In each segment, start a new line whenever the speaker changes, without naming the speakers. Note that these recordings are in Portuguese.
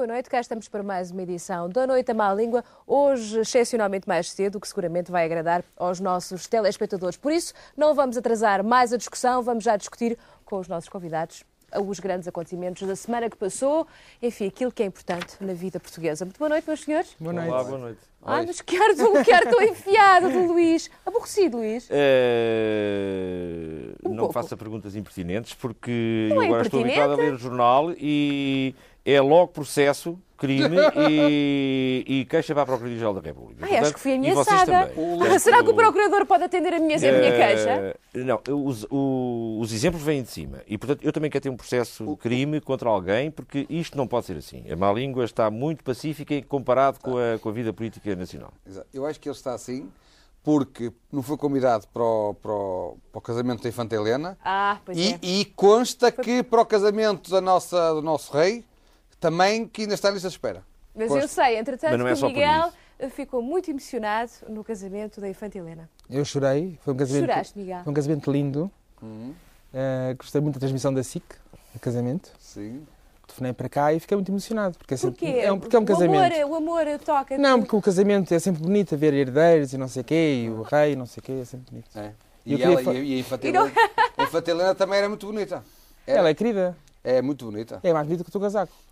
boa noite. Cá estamos para mais uma edição da Noite à Má Língua. Hoje, excepcionalmente mais cedo, o que seguramente vai agradar aos nossos telespectadores. Por isso, não vamos atrasar mais a discussão, vamos já discutir com os nossos convidados os grandes acontecimentos da semana que passou, enfim, aquilo que é importante na vida portuguesa. Muito boa noite, meus senhores.
Boa noite.
Olá, boa noite.
Ah, mas quero do, quero do enfiado do Luís. Aborrecido, Luís.
Eh,
Um
não
pouco.
faça perguntas impertinentes porque
Não
eu
é
agora estou habituado a ler o jornal e é logo processo, crime e, e queixa para a Procuradoria-Geral da República.
Ai, acho que fui ameaçada. Ah, Será que o procurador pode atender a minha, a minha
Eh,
queixa?
Não, os, o- os exemplos vêm de cima. E, portanto, eu também quero ter um processo de crime contra alguém, porque isto não pode ser assim. A má língua está muito pacífica em comparado com a, com a vida política nacional.
Exato. Eu acho que ele está assim porque não foi convidado para o, para o- para o casamento da Infanta Helena
Ah, pois
e,
é.
e consta que para o casamento da nossa, do nosso rei também que ainda está em lista de espera.
Mas
Consta.
eu sei, entretanto,
Mas não é
que o Miguel ficou muito emocionado no casamento da Infanta Helena.
Eu chorei, foi um casamento,
Choraste, Miguel?
foi um casamento lindo.
Uhum.
Eh, gostei muito da transmissão da SIC, do casamento.
Sim.
Telefonei para cá e fiquei muito emocionado. Porque é, sempre,
Porquê?
é um, porque é um
O
casamento.
amor, o amor toca.
Não, porque o casamento é sempre bonito, haver herdeiros e não sei o quê, e o rei e não sei o quê, é sempre bonito.
É. E,
queria
ela,
fa-
e, e a Infanta
E não-
Helena, a Infanta Helena também era muito bonita. Era.
Ela é querida,
É muito bonita.
é mais bonita que o teu casaco.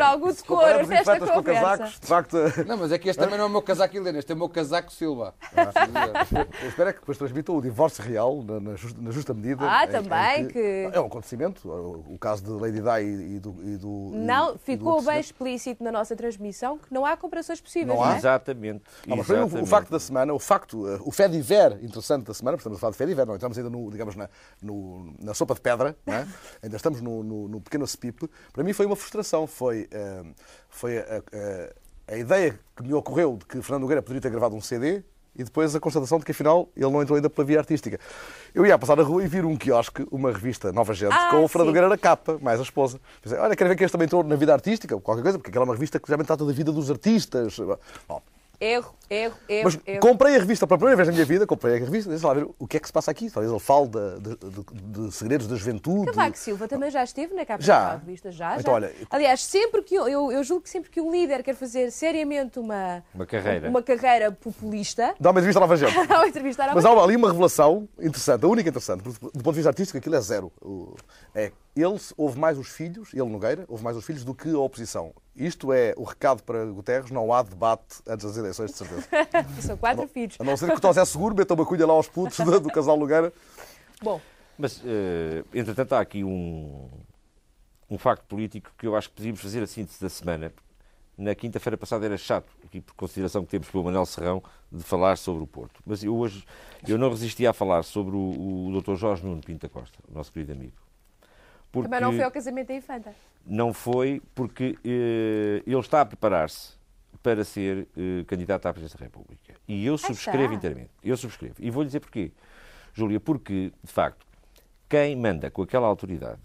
Fernando, vamos a pôr algum decoro
Comparamos
nesta
com
conversa.
casacos, de facto.
Não, mas é que este também não é o meu casaco Helena, este é o meu casaco Silva.
Eu espero é que depois transmitam o divórcio real na, na justa, na justa medida.
Ah,
em- em
também, que-
É um acontecimento. O, o caso de Lady Di e, e do. E do
Não,
e do
ficou
outro
bem explícito na nossa transmissão que não há comparações possíveis,
Não
não,
há?
é?
Exatamente.
Não, mas foi o, o
exatamente.
facto da semana, o facto, eh, o Fediver interessante da semana, porque estamos a falar de Fediver, não entramos ainda no, digamos, na, no- na sopa de pedra, não é? ainda estamos no, no, no pequeno cepipe. Para mim foi uma frustração, foi, eh, foi a, a- a ideia que me ocorreu de que Fernando Nogueira poderia ter gravado um CD e depois a constatação de que afinal ele não entrou ainda pela via artística. Eu ia passar na rua e vir um quiosque, uma revista Nova Gente,
Ah,
com o Fernando
sim.
Nogueira na capa, mais a esposa. Pensei, olha, quero ver que este também entrou na vida artística, qualquer coisa, porque aquela é uma revista que geralmente trata da vida dos artistas. Bom,
Erro, erro, erro,
mas
erro.
comprei a revista pela primeira vez na minha vida, comprei a revista, deixa lá ver o que é que se passa aqui. Talvez ele fale de, de- de- de segredos da juventude.
Cavaco Silva também já esteve na capa
Já.
da revista, já,
Então,
já.
olha,
Aliás, sempre que eu, eu, eu julgo que sempre que um líder quer fazer seriamente uma,
Uma carreira.
uma carreira populista,
Dá uma entrevista à Nova Gente.
ao entrevistar
Mas
alguém,
há ali uma revelação interessante, a única interessante, porque do ponto de vista artístico aquilo é zero. O- É, ele houve mais os filhos, ele Nogueira, houve mais os filhos do que a oposição. Isto é o recado para Guterres, não há debate antes das eleições, de certeza.
são quatro filhos.
A não ser que o Tosé seguro, meta uma cunha lá aos putos do, do casal Nogueira.
Bom,
Mas, eh, entretanto, há aqui um, um facto político que eu acho que podíamos fazer a síntese da semana. Na quinta-feira passada era chato, aqui por consideração que temos pelo Manuel Serrão, de falar sobre o Porto. Mas eu hoje eu não resisti a falar sobre o, o Dr. Jorge Nuno Pinto da Costa, o nosso querido amigo. Porque
também não foi ao casamento da infanta.
não foi porque eh, ele está a preparar-se para ser eh, candidato à presidência da República. E eu subscrevo
está.
inteiramente. Eu subscrevo. E vou-lhe dizer porquê. Júlia, porque, de facto, quem manda com aquela autoridade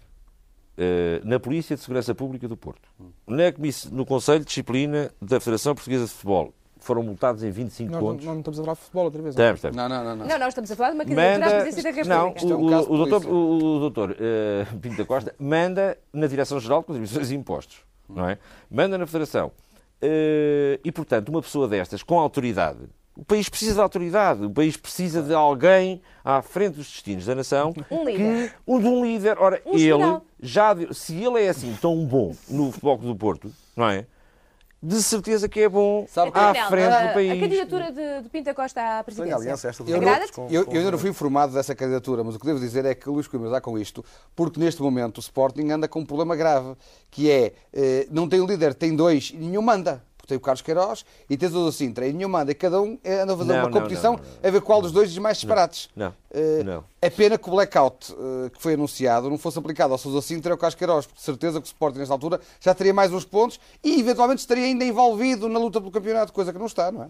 eh, na Polícia de Segurança Pública do Porto, na no Conselho de Disciplina da Federação Portuguesa de Futebol, foram multados em 25
Nós não,
contos.
não estamos a falar de futebol outra vez.
Estamos, estamos.
Não, não, não. não.
Não, nós estamos a falar de uma candidatura à presidência da
não,
República.
Isto é um
o, o doutor, o, o doutor eh, Pinto da Costa manda na Direção-Geral de Contribuições e Impostos, não é? Manda na Federação. Eh, e, portanto, uma pessoa destas, com autoridade, o país precisa de autoridade, o país precisa de alguém à frente dos destinos da nação.
Um líder.
Que, um, de um líder. Ora,
Um
ele, já, deu- se ele é assim tão bom no Futebol do Porto, não é? De certeza que é bom
Sabe
à frente
a,
do país.
a candidatura de, de Pinta Costa à presidência.
aliança esta
Eu,
outros com-
eu,
com-
eu ainda não fui informado dessa candidatura, mas o que devo dizer é que o Luís Coimbra está com isto, porque neste momento o Sporting anda com um problema grave, que é, eh, não tem um líder, tem dois e nenhum manda. Tem o Carlos Queiroz e tens o Sintra e nenhum manda. E cada um eh, anda a fazer
Não,
uma competição
não, não,
a ver qual dos dois diz mais disparates.
Não,
Eh,
não.
É pena que o blackout eh, que foi anunciado não fosse aplicado ao Sousa Sintra e ao Carlos Queiroz, porque de certeza que o Sporting nesta altura já teria mais uns pontos e eventualmente estaria ainda envolvido na luta pelo campeonato, coisa que não está, não é?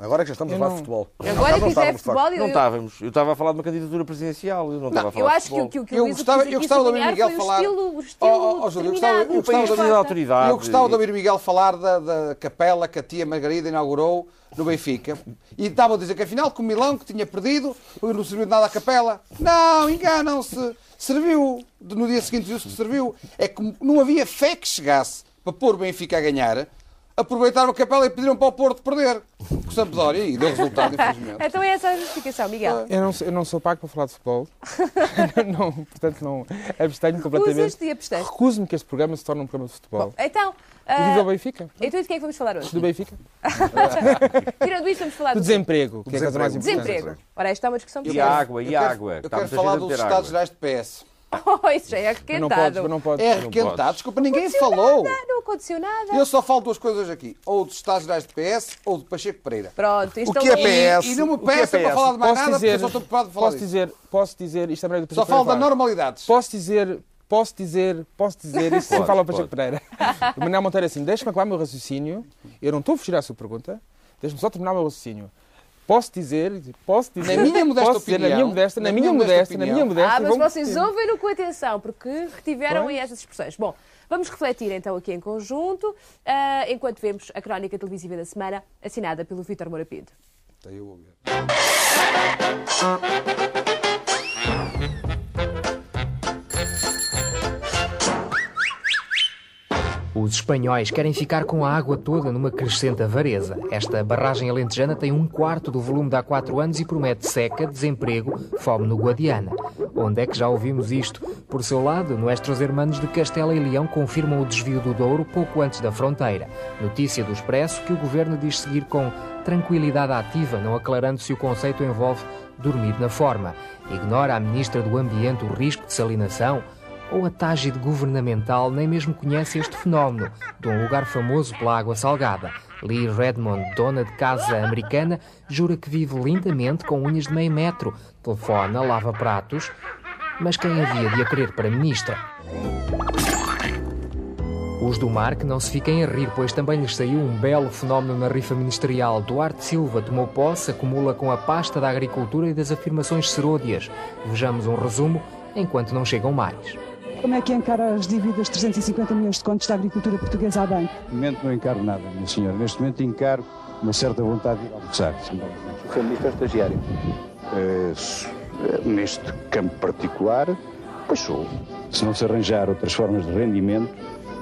Agora é que já estamos a
Eu
falar
não-
de futebol.
Agora
Não
que
de facto.
futebol,
Não
eu,
estávamos. Eu estava a falar de uma candidatura presidencial. Eu não estava a falar
eu
de
acho que, o-
futebol.
que, o- que o
Eu gostava- eu gostava do
sublinhar
Miguel falar-
O estilo, o estilo
Oh, oh, oh, Júlio, eu gostava- eu
de
de
ouvir a
Costa.
autoridade.
Eu gostava de ouvir Miguel falar da, da capela que a tia Margarida inaugurou no Benfica. E estava a dizer que afinal que o Milão que tinha perdido não serviu de nada à capela. Não, enganam-se. serviu. No dia seguinte viu-se que serviu. É que não havia fé que chegasse para pôr o Benfica a ganhar. Aproveitaram a capela e pediram para o Porto perder com o Sampdoria e deu resultado, infelizmente.
Então é essa a justificação, Miguel.
Eu não, sou- eu não sou pago para falar de futebol. não, portanto, não abstenho completamente.
E.
Recuso-me que este programa se torne um programa de futebol.
Então,
E viva o
ah,
Benfica.
então de quem é que vamos falar hoje?
Do Benfica.
Tirando isto, vamos falar
Do
do
desemprego, que é a coisa mais importante.
desemprego. Ora, esta é uma discussão
E
séria.
a água,
Eu
e a
quero-
água.
Eu quero falar dos Estados
água.
Gerais de PS.
Oh, isso é
Mas não podes,
arrequentado.
não podes.
É
Não
arrequentado. Desculpa, ninguém falou.
Não aconteceu nada.
Eu só falo duas coisas aqui. Ou dos Estados Gerais de PS ou de Pacheco Pereira.
Pronto, isto
O que é
um-
PS?
E, e não me
O que é
peça para
PS?
falar de mais
Posso
nada, porque
dizer,
eu só estou preocupado de falar
posso
disso.
dizer, posso dizer, isto também é do
Só
Pacheco
falo da
Pereira.
normalidades.
Posso dizer, posso dizer, posso dizer, isso sem
Pode,
falar ao Pacheco
pode.
Pereira. O Manuel Monteiro é assim, deixa-me acabar o meu raciocínio, eu não estou a fugir à sua pergunta, deixa-me só terminar o meu raciocínio. Posso dizer, posso dizer,
Na minha modesta
posso dizer, na minha
opinião,
modesta, na
na
minha
minha modesta
na minha
opinião.
modesta.
Ah, mas vocês ouvem-no com atenção, porque retiveram
Pois.
aí estas expressões. Bom, vamos refletir então aqui em conjunto, ah, enquanto vemos a crónica televisiva da semana, assinada pelo Vítor Moura Pinto.
Até eu.
Os espanhóis querem ficar com a água toda numa crescente avareza. Esta barragem alentejana tem um quarto do volume de há quatro anos e promete seca, desemprego, fome no Guadiana. Onde é que já ouvimos isto? Por seu lado, nuestros hermanos de Castela e Leão confirmam o desvio do Douro pouco antes da fronteira. Notícia do Expresso que o governo diz seguir com tranquilidade ativa, não aclarando se o conceito envolve dormir na forma. Ignora a ministra do Ambiente o risco de salinação? Ou a Tágide governamental nem mesmo conhece este fenómeno, de um lugar famoso pela água salgada. Lee Redmond, dona de casa americana, jura que vive lindamente com unhas de meio metro, telefona, lava pratos. Mas quem havia de a querer para ministra? Os do mar que não se fiquem a rir, pois também lhes saiu um belo fenómeno na rifa ministerial. Duarte Silva tomou posse, acumula com a pasta da agricultura e das afirmações serôdias. Vejamos um resumo, enquanto não chegam mais.
Como é que encara as dívidas de 350 milhões de contos da agricultura portuguesa à banca?
No momento não encaro nada, minha senhora. Neste momento encaro uma certa vontade de ir almoçar.
Foi ministro estagiário.
Eh, neste campo particular, pois sou. Se não se arranjar outras formas de rendimento,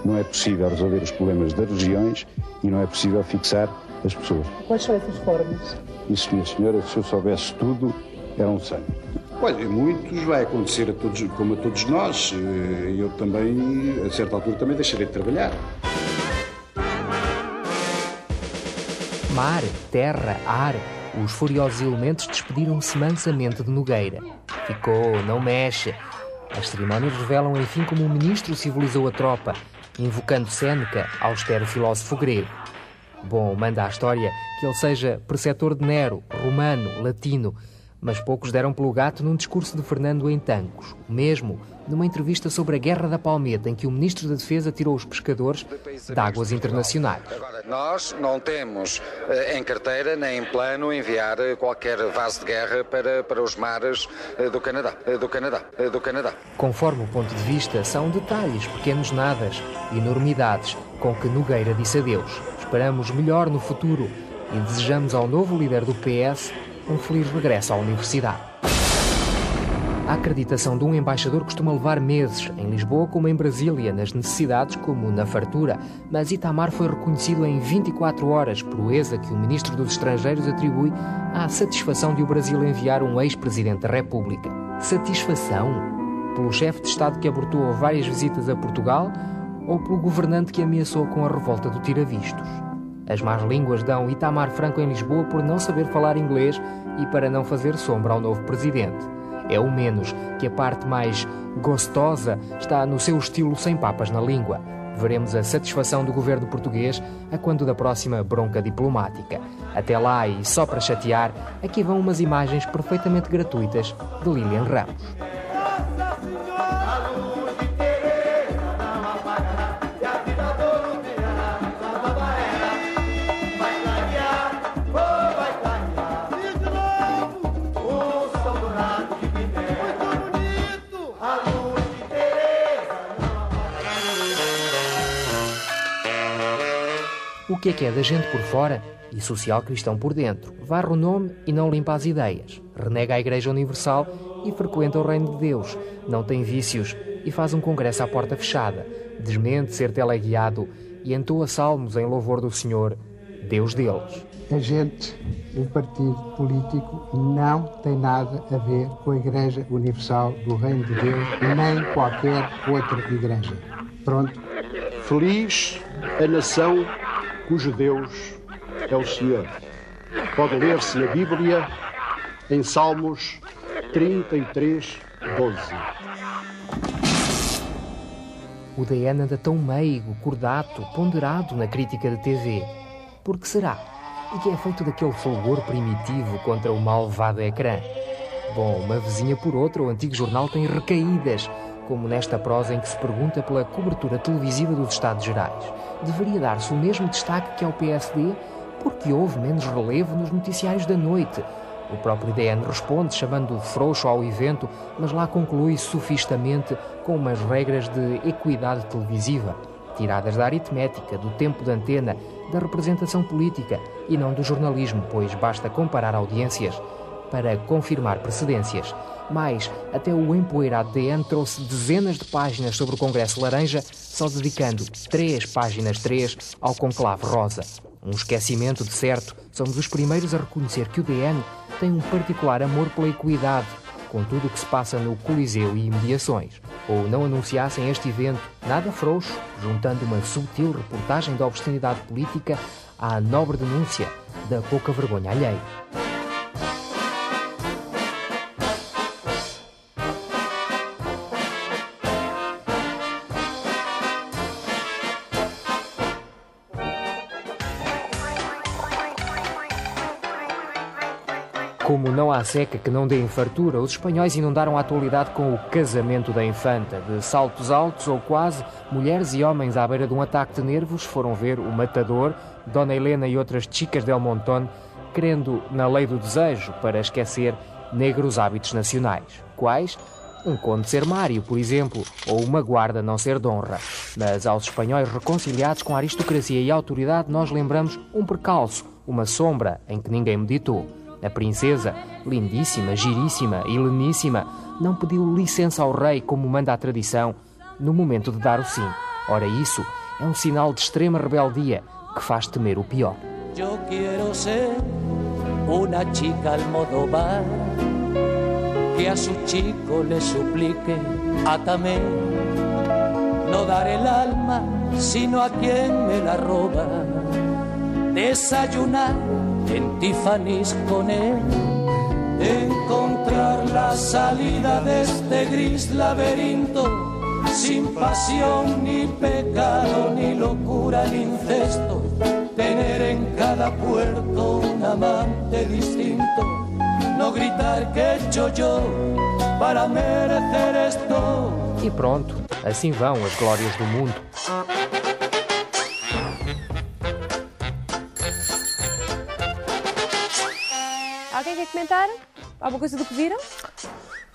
não é possível resolver os problemas das regiões e não é possível fixar as pessoas.
Quais são essas formas?
Isso, minha senhora, se eu soubesse tudo, era um sangue. Olha, muitos vai acontecer a todos, como a todos nós. Eh, Eu também, a certa altura, também deixarei de trabalhar.
Mar, terra, ar. Os furiosos elementos despediram-se mansamente de Nogueira. Ficou, não mexe. As cerimónias revelam, enfim, como o ministro civilizou a tropa, invocando Séneca, austero filósofo grego. Bom, manda a história que ele seja preceptor de Nero, romano, latino, mas poucos deram pelo gato num discurso de Fernando em Tancos. Mesmo numa entrevista sobre a Guerra da Palmeta, em que o ministro da Defesa tirou os pescadores de águas internacionais.
Agora, nós não temos eh, em carteira nem em plano enviar eh, qualquer vaso de guerra para, para os mares eh, do Canadá, do Canadá, do Canadá.
Conforme o ponto de vista, são detalhes, pequenos nadas, enormidades com que Nogueira disse adeus. Esperamos melhor no futuro e desejamos ao novo líder do PS um feliz regresso à universidade. A acreditação de um embaixador costuma levar meses, em Lisboa como em Brasília, nas necessidades como na fartura, mas Itamar foi reconhecido em 24 horas, proeza que o ministro dos Estrangeiros atribui à satisfação de o Brasil enviar um ex-presidente da República. Satisfação? Pelo chefe de Estado que abortou várias visitas a Portugal ou pelo governante que ameaçou com a revolta do tiravistos? As más línguas dão Itamar Franco em Lisboa por não saber falar inglês e para não fazer sombra ao novo presidente. É o menos que a parte mais gostosa está no seu estilo sem papas na língua. Veremos a satisfação do governo português a quando da próxima bronca diplomática. Até lá, e só para chatear, aqui vão umas imagens perfeitamente gratuitas de Lilian Ramos. Que é que é da gente por fora e social cristão por dentro? Varre o nome e não limpa as ideias. Renega a Igreja Universal e frequenta o reino de Deus, não tem vícios e faz um congresso à porta fechada, desmente ser teleguiado e entoa salmos em louvor do Senhor, Deus deles.
A gente, o partido político, não tem nada a ver com a Igreja Universal do Reino de Deus, nem qualquer outra igreja. Pronto.
Feliz a nação cujo Deus é o Senhor. Pode ler-se na Bíblia em Salmos 33, 12.
O DN anda tão meigo, cordato, ponderado na crítica de TV. Por que será? E que é feito daquele fulgor primitivo contra o malvado ecrã? Bom, uma vizinha por outra, o antigo jornal tem recaídas, como nesta prosa em que se pergunta pela cobertura televisiva dos Estados Gerais. Deveria dar-se o mesmo destaque que ao PSD porque houve menos relevo nos noticiários da noite. O próprio DN responde chamando frouxo ao evento, mas lá conclui sofistamente com umas regras de equidade televisiva, tiradas da aritmética, do tempo de antena, da representação política e não do jornalismo, pois basta comparar audiências para confirmar precedências. Mas até o empoeirado DN trouxe dezenas de páginas sobre o Congresso Laranja, só dedicando três páginas três ao conclave rosa. Um esquecimento, de certo, somos os primeiros a reconhecer que o DN tem um particular amor pela equidade, com tudo o que se passa no Coliseu e imediações. Ou não anunciassem este evento nada frouxo, juntando uma sutil reportagem da obscenidade política à nobre denúncia da pouca vergonha alheia. Como não há seca que não dê em fartura, os espanhóis inundaram a atualidade com o casamento da infanta. De saltos altos ou quase, mulheres e homens à beira de um ataque de nervos foram ver o matador, Dona Helena e outras chicas del Montón, querendo na lei do desejo para esquecer negros hábitos nacionais. Quais? Um conde ser Mário, por exemplo, ou uma guarda não ser Donra. Mas aos espanhóis reconciliados com a aristocracia e a autoridade, nós lembramos um percalço, uma sombra em que ninguém meditou. A princesa, lindíssima, giríssima e leníssima, não pediu licença ao rei como manda a tradição no momento de dar o sim. Ora, isso é um sinal de extrema rebeldia que faz temer o pior.
Yo quiero ser una chica almodóvar que a su chico le suplique, atame, no dar el alma sino a quien me la roba, desayunar en Tiffany's con él, encontrar la salida de este gris laberinto, sin pasión ni pecado ni locura ni incesto, tener en cada puerto un amante distinto, no gritar que he hecho yo para merecer esto.
E pronto, assim vão as glórias do mundo.
Quer comentar? Alguma coisa do que viram?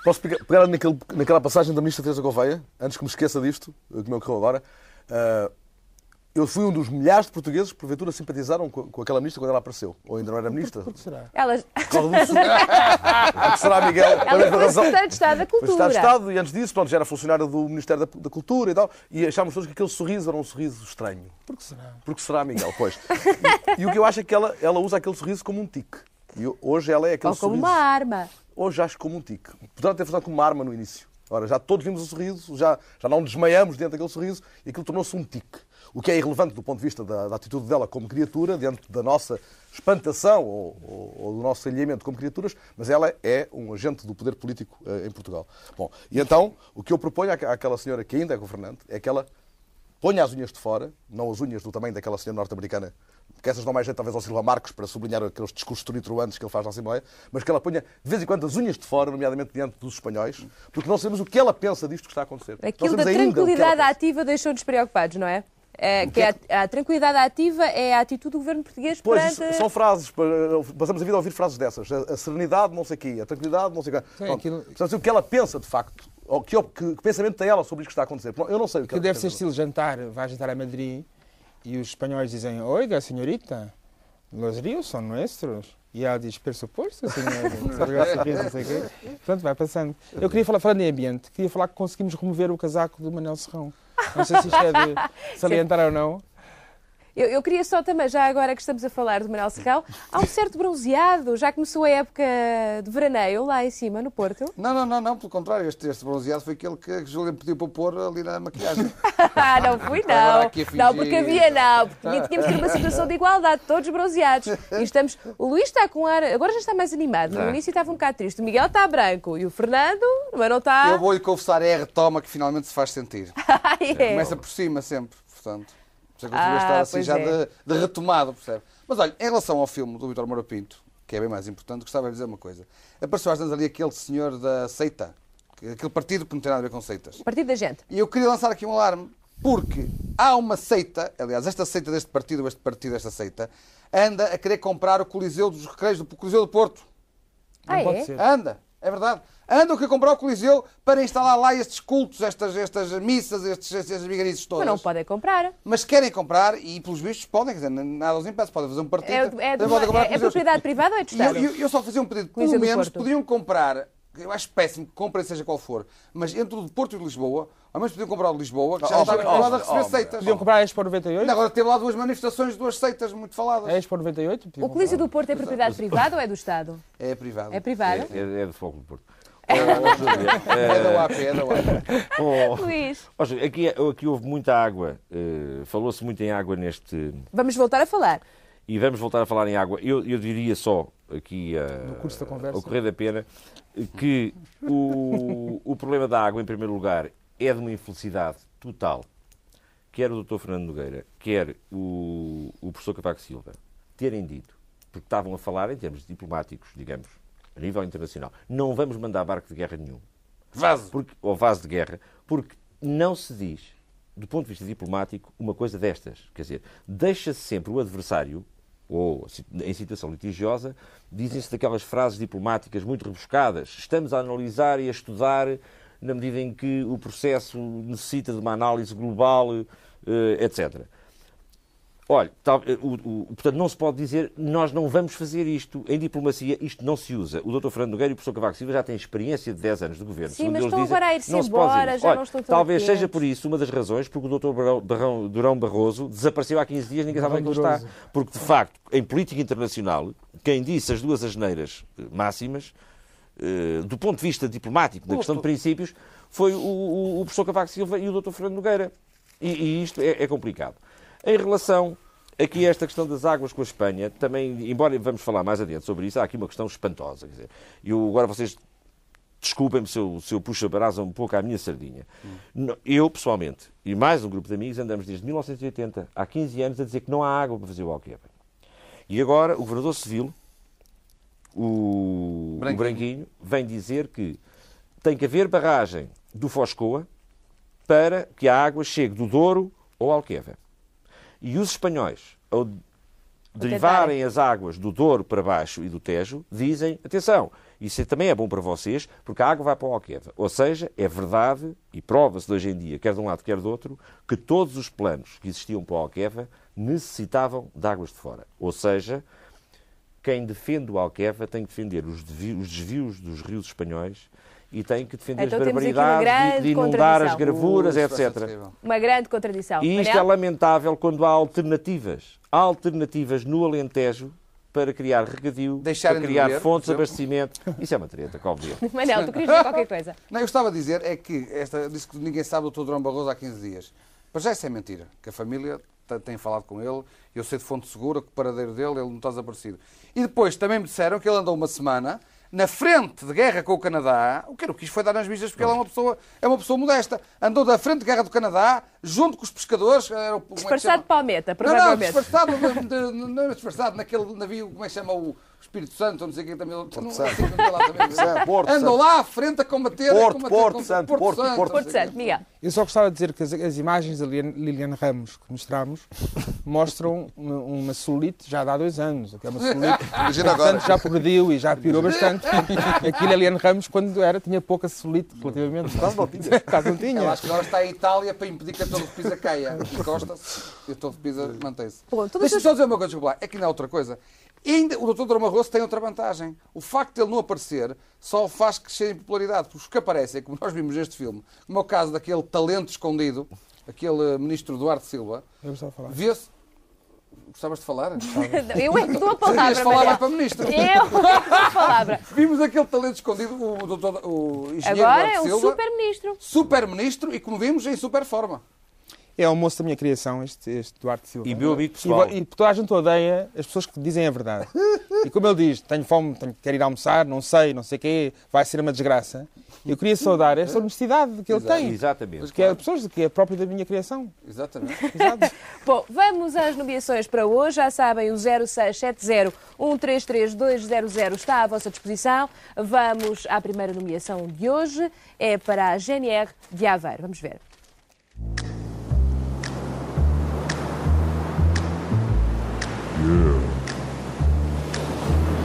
Posso pegar, naquele, naquela passagem da ministra Teresa Gouveia, antes que me esqueça disto, que me ocorreu agora. Uh, eu fui um dos milhares de portugueses que, porventura, simpatizaram com, com, aquela ministra quando ela apareceu. Ou ainda não era ministra.
Por que será?
Elas...
que será, Miguel?
Ela foi secretária de Estado da Cultura.
Secretária de Estado e, antes disso, pronto, já era funcionária do Ministério da, da, Cultura e tal. E achámos todos que aquele sorriso era um sorriso estranho.
Por que será?
Porque será, Miguel? Pois. E, e o que eu acho é que ela, ela usa aquele sorriso como um tique. E hoje ela é aquele
Ou como
sorriso...
uma arma.
Hoje acho como um tique. Poderá ter funcionado como uma arma no início. Ora, já todos vimos o sorriso, já, já não desmaiamos dentro daquele sorriso e aquilo tornou-se um tique. O que é irrelevante do ponto de vista da, da atitude dela como criatura, dentro da nossa espantação ou, ou, ou, do nosso alinhamento como criaturas, mas ela é um agente do poder político uh, em Portugal. Bom, e então, o que eu proponho à, àquela senhora que ainda é governante é que ela ponha as unhas de fora, não as unhas do tamanho daquela senhora norte-americana, que essas não mais jeito talvez ao Silva Marcos para sublinhar aqueles discursos tonitruantes que ele faz na Assembleia, mas que ela ponha de vez em quando as unhas de fora, nomeadamente diante dos espanhóis, porque não sabemos o que ela pensa disto que está a acontecer.
Aquilo da tranquilidade ativa deixou-nos preocupados, não é? É, que, é que... A, a, tranquilidade ativa é a atitude do governo português
pois,
perante...
São frases, passamos a vida a ouvir frases dessas. A, a serenidade, não sei o quê, a tranquilidade, não sei o quê. Sim, aquilo... Portanto, o que ela pensa, de facto, ou que, que, que pensamento tem ela sobre isto que está a acontecer. Eu não sei o que,
que deve ser estilo jantar, vai jantar a Madrid e os espanhóis dizem, oiga, senhorita, los ríos são nuestros. E ela diz, pressuposto, senhor? Obrigado, sorriso, não sei o quê. Pronto, vai passando. Eu queria falar, falando em ambiente, queria falar que conseguimos remover o casaco do Manel Serrão. Não sei se isto é de salientar ou não.
Eu, eu queria só também, já agora que estamos a falar do Manuel Serrão, há um certo bronzeado, já começou a época de veraneio lá em cima, no Porto.
Não, não, não, não, pelo contrário, este, este bronzeado foi aquele que a Júlia pediu para pôr ali na maquilhagem.
Ah, não fui, não. Não, porque havia, não. Porque tínhamos que ter uma situação de igualdade, todos bronzeados. E estamos... O Luís está com ar. Agora já está mais animado. No
Tá.
início estava um bocado triste. O Miguel está branco e o Fernando, mas não está.
Eu vou-lhe confessar, é a retoma que finalmente se faz sentir.
é.
Começa por cima sempre, portanto. Por isso é que eu
Ah,
estar assim
pois
já
é.
de, de retomado, percebe? Mas olha, em relação ao filme do Vitor Moura Pinto, que é bem mais importante, gostava de dizer uma coisa. Apareceu às vezes ali aquele senhor da seita, que- aquele partido que não tem nada a ver com seitas.
Partido da gente.
E eu queria lançar aqui um alarme, porque há uma seita, aliás, esta seita deste partido, este partido desta seita, anda a querer comprar o Coliseu dos Recreios, do Coliseu do Porto.
Ah, pode é? ser.
Anda, é verdade. Anda a querer comprar o Coliseu para instalar lá estes cultos, estas, estas missas, estes, estas vigarices todas.
Mas não podem comprar.
Mas querem comprar e, pelos vistos, podem, quer dizer, nada os impede, podem fazer um partido.
É, é, de é- é propriedade privada ou é do
E eu,
Estado?
eu- eu só fazia um pedido, pelo
Coliseu
menos podiam comprar, eu acho péssimo que comprem seja qual for, mas entre o de Porto e o de Lisboa, ao menos podiam comprar o de Lisboa, que já
Oh,
está
oh,
a receber
oh,
seitas.
Podiam comprar a Expo 98?
Ainda agora teve lá duas manifestações de duas seitas muito faladas.
A Expo 98?
O Coliseu do Porto é propriedade privada ou é do Estado?
É privado.
É privado?
É, é, é do Fogo do Porto.
É da UAP, é da UAP.
Oh,
Luís.
Júlia, aqui, aqui houve muita água, eh, falou-se muito em água neste.
Vamos voltar a falar.
E vamos voltar a falar em água. Eu, eu diria só aqui
No
a,
curso da conversa.
ao correr da pena que o, o problema da água, em primeiro lugar, é de uma infelicidade total. Quer o Dr. Fernando Nogueira, quer o, o professor Cavaco Silva terem dito, porque estavam a falar em termos diplomáticos, digamos, a nível internacional, não vamos mandar barco de guerra nenhum.
Vaso.
Porque, ou vaso de guerra, porque não se diz, do ponto de vista diplomático, uma coisa destas. Quer dizer, deixa-se sempre o adversário, ou em situação litigiosa, dizem-se daquelas frases diplomáticas muito rebuscadas. Estamos a analisar e a estudar na medida em que o processo necessita de uma análise global, eh, etc. Olha, tal- o- o- portanto, não se pode dizer nós não vamos fazer isto. Em diplomacia, isto não se usa. O Dr. Fernando Nogueira e o professor Cavaco Silva já têm experiência de 10 anos de governo.
Sim,
Segundo
mas estão
dizem,
agora a ir-se
não se pode dizer
embora,
isto.
já
Olha,
não estão tão
Talvez seja por isso uma das razões porque o Dr. Barão- Barão- Durão Barroso desapareceu há 15 dias, ninguém sabe onde que ele está. Porque, de facto, em política internacional, quem disse as duas asneiras eh, máximas, eh, do ponto de vista diplomático, da questão de princípios, foi o, o, o professor Cavaco Silva e o Dr. Fernando Nogueira. E, e isto é, é complicado. Em relação aqui a esta questão das águas com a Espanha, também, embora vamos falar mais adiante sobre isso, há aqui uma questão espantosa. Quer dizer, eu, agora vocês desculpem-me se eu, se eu puxo a brasa um pouco à minha sardinha. No- Eu, pessoalmente, e mais um grupo de amigos, andamos desde 1980, há 15 anos, a dizer que não há água para fazer o Alqueva. E agora o governador civil, o o
Branquinho.
Branquinho, vem dizer que tem que haver barragem do Foscoa para que a água chegue do Douro ao Alqueva. E os espanhóis, ao derivarem as águas do Douro para baixo e do Tejo, dizem, atenção, isso é- também é bom para vocês, porque a água vai para o Alqueva. Ou seja, é verdade, e prova-se hoje em dia, quer de um lado, quer do outro, que todos os planos que existiam para o Alqueva necessitavam de águas de fora. Ou seja, quem defende o Alqueva tem que defender os desvios dos rios espanhóis e tem que defender
Então
as barbaridades de, inundar as gravuras,
Uh,
etc.
Uma grande contradição.
E isto é lamentável quando há alternativas. Há alternativas no Alentejo para criar regadio,
Deixarem
para criar fontes de abastecimento. Isso é uma treta, que óbvio.
Manel, tu querias dizer qualquer coisa.
Não, eu estava a dizer é que esta, disse que ninguém sabe do Dr. Durão Barroso há 15 dias. Mas já isso é mentira, que a família te- tem falado com ele, eu sei de fonte segura que o paradeiro dele, ele não está desaparecido. E depois também me disseram que ele andou uma semana na frente de guerra com o Canadá, o que ele quis foi dar nas vistas porque ele é uma pessoa, é uma pessoa modesta. Andou da frente de guerra do Canadá, junto com os pescadores. Era é
Disfarçado
chama?
de palmeta,
Não, não,
provavelmente.
disfarçado, não era disfarçado, naquele navio, como é que chama o Espírito Santo, não sei o que também. Porto não,
Santo.
também lá também.
Santo, Porto
Andou
Santo.
lá à frente a combater. a
Porto,
combater
Porto Santo, Porto, Porto,
não
Porto
sei o
Santo. Miguel.
Eu só gostava de dizer que as, as imagens da Lilian- Liliane Ramos que mostramos mostram uma, uma celulite já de há dois anos. que É uma celulite que, portanto, já progrediu e já piorou bastante. Aqui a Liliane Ramos, quando era, tinha pouca celulite relativamente.
Quase não tinha.
Quase não
Ela
tinha.
acho que agora está em Itália para impedir que a De Pisa caia. Encosta-se e Torre de Pisa mantém-se. Deixa-me só dizer uma coisa, desculpa lá. É que ainda há outra coisa. E ainda o Dr. Drama Rosso tem outra vantagem. O facto de ele não aparecer só o faz crescer em popularidade. Porque os que aparecem, como nós vimos neste filme, como é o caso daquele talento escondido, aquele eh, ministro Duarte Silva,
Eu gostava de falar.
vê-se. Gostavas de falar?
Eu é que dou a
Querias
palavra,
falar
Manel.
mais para ministro.
Eu é que dou a palavra.
Vimos aquele talento escondido, o, doutor, o engenheiro
Agora
Duarte
é o super-ministro.
super-ministro e, como vimos, em super forma.
É o moço da minha criação, este, este Duarte Silva.
E meu amigo
E,
pessoal.
e toda a gente odeia as pessoas que dizem a verdade. E como ele diz, tenho fome, tenho, quero ir almoçar, não sei, não sei o quê, vai ser uma desgraça. Eu queria saudar esta honestidade que ele
Exato.
tem.
Exatamente.
Que é pessoas que é própria da minha criação.
Exatamente.
Exato.
Bom, vamos às nomeações para hoje. Já sabem, o 0670 133 200 está à vossa disposição. Vamos à primeira nomeação de hoje. É para a GNR de Aveiro. Vamos ver.
Yeah.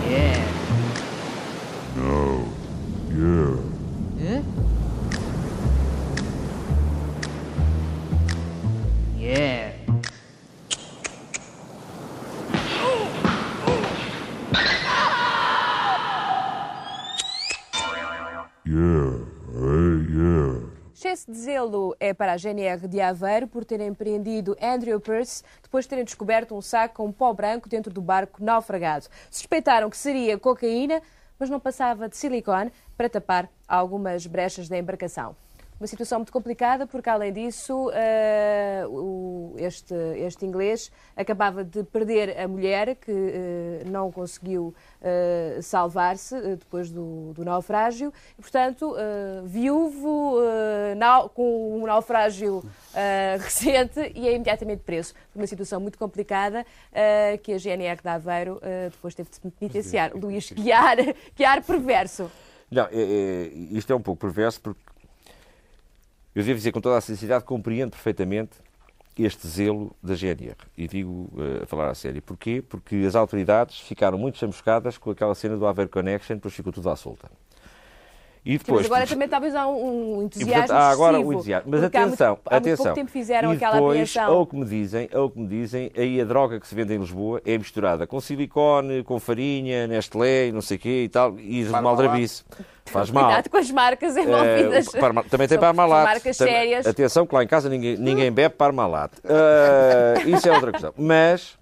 Yeah.
No. Yeah.
Huh? Yeah.
Yeah. Hey, yeah.
Excesso de zelo é para a GNR de Aveiro por terem preendido Andrew Pearce depois de terem descoberto um saco com pó branco dentro do barco naufragado. Suspeitaram que seria cocaína, mas não passava de silicone para tapar algumas brechas da embarcação. Uma situação muito complicada, porque além disso, o- este, este inglês acabava de perder a mulher, que eh, não conseguiu eh, salvar-se depois do, do naufrágio, e, portanto, viúvo, nau- com um naufrágio recente e é imediatamente preso. Foi uma situação muito complicada que a GNR de Aveiro depois teve de se penitenciar. Luís, que ar, que ar perverso.
Não, é- é- isto é um pouco perverso porque eu devo dizer com toda a sinceridade compreendo perfeitamente este zelo da GNR. E digo eh, a falar a sério. Porquê? Porque as autoridades ficaram muito chamuscadas com aquela cena do Aver Connection, depois ficou tudo à solta. E depois,
mas agora também talvez há um, um
E,
entusiasmo
portanto, há agora
excessivo,
o entusiasmo. Mas
porque há
atenção,
muito, há muito
atenção.
pouco tempo fizeram
e
aquela
depois,
apreensão.
Ou que me dizem, ou que me dizem, aí a droga que se vende em Lisboa é misturada com silicone, com farinha, Nestlé, e não sei o quê e tal, e de maldrabice. Faz mal.
Cuidado com as marcas envolvidas.
Eh, Parma- também tem Parmalat.
marcas
Também-
sérias.
Atenção que lá em casa ninguém, ninguém bebe Parmalat. Eh, isso é outra questão. Mas,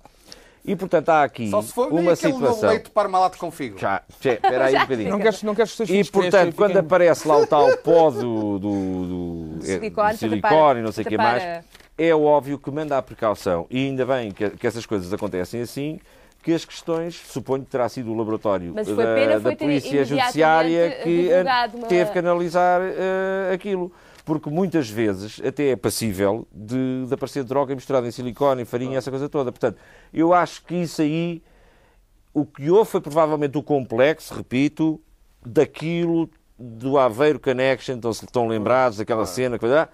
e portanto há aqui
Só se for
uma situação...
leite com figo.
Já, espera aí um bocadinho.
Não queres, não queres que
E portanto, quando
fiquem-
aparece lá o tal pó do, do, do,
Silicone,
eh, do silicone e não sei o que mais, é óbvio que manda a precaução. E ainda bem que, que essas coisas acontecem assim, que as questões, suponho que terá sido o laboratório
Mas foi
da,
pena
da Polícia Judiciária que eh,
uma-
teve que analisar eh, aquilo. Porque muitas vezes até é passível de, de aparecer droga misturada em silicone, em farinha, essa coisa toda. Portanto, eu acho que isso aí o que houve foi provavelmente o complexo, repito, daquilo do Aveiro Connection, estão, estão lembrados daquela cena, que ah,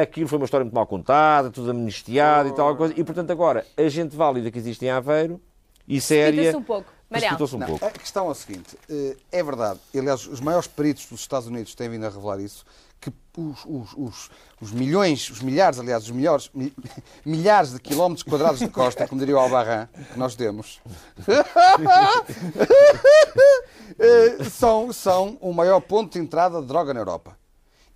aquilo foi uma história muito mal contada, tudo amnistiado e tal coisa, e portanto agora, a gente válida que existe em Aveiro e séria...
Um pouco.
Um
Não,
pouco.
A questão é o seguinte: eh, é verdade, aliás, os maiores peritos dos Estados Unidos têm vindo a revelar isso, que os, os- os- os milhões, os milhares, aliás, os milhares, mi- milhares de quilómetros quadrados de costa, como diria o Albarran, que nós temos, eh, são, são o maior ponto de entrada de droga na Europa.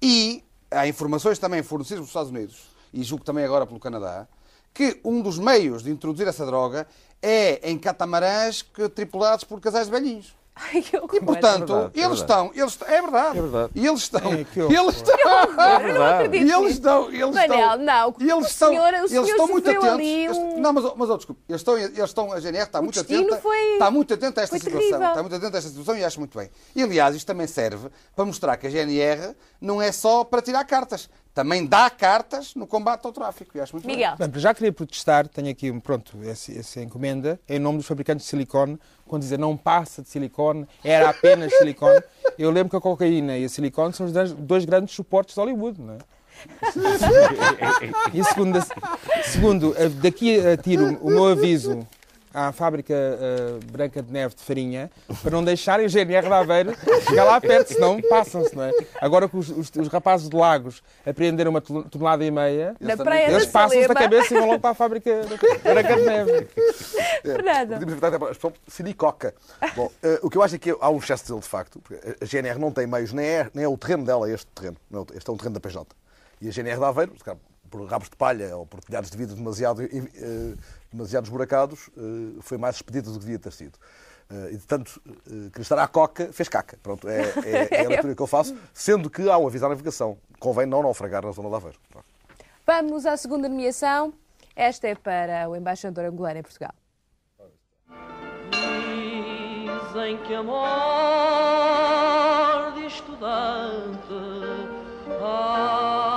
E há informações também fornecidas pelos Estados Unidos, e julgo também agora pelo Canadá, que um dos meios de introduzir essa droga é em catamarãs tripulados por casais de velhinhos.
Ai.
E, portanto,
É verdade, é
eles, estão, eles estão. É verdade.
É verdade.
E eles estão.
É, que
eles estão.
É verdade.
E eles estão. Eles
Manel,
estão,
não.
E eles
o
estão,
senhor, o
eles estão muito atentos.
um...
Não, mas, mas oh, desculpe, eles estão, eles estão, a GNR está muito
destino
atenta.
foi-
Está muito atenta a esta
foi
situação.
terrível.
Está muito atenta a esta situação e acho muito bem. E aliás, isto também serve para mostrar que a GNR não é só para tirar cartas. Também dá cartas no combate ao tráfico. E acho muito.
Miguel.
Bem, já queria protestar, tenho aqui pronto, essa encomenda, em nome dos fabricantes de silicone, quando dizem não passa de silicone, era apenas silicone. Eu lembro que a cocaína e a silicone são os dois- dois grandes suportes de Hollywood, não é? E segundo, segundo, eh, daqui a tiro o meu aviso à fábrica eh, Branca de Neve de farinha para não deixarem o GNR de Aveiro chegar lá perto, senão passam-se, não é? Agora que os, os- os rapazes de Lagos apreenderam uma tonel- tonelada e meia,
Na praia
eles passam-se da cabeça e vão logo para a fábrica Branca de Neve.
Fernando.
Podemos evitar até a expressão silicoca. Bom, eh, o que eu acho é que há um excesso dele, de facto. porque A GNR não tem meios, nem é, nem é o terreno dela, é este terreno. É o- Este é um terreno da PJ. E a GNR de Aveiro, se calhar, por rabos de palha ou por telhados de vidro demasiado, eh, demasiado esburacados, eh, foi mais expedita do que devia ter sido. Eh, e, portanto, uh, querer estar à coca, fez caca. Pronto, é, é- é a leitura que eu faço, sendo que há um aviso à navegação. Convém não naufragar na zona de Aveiro.
Vamos à segunda nomeação. Esta é para o embaixador angolano em Portugal.
Dizem que amor de estudante Ai,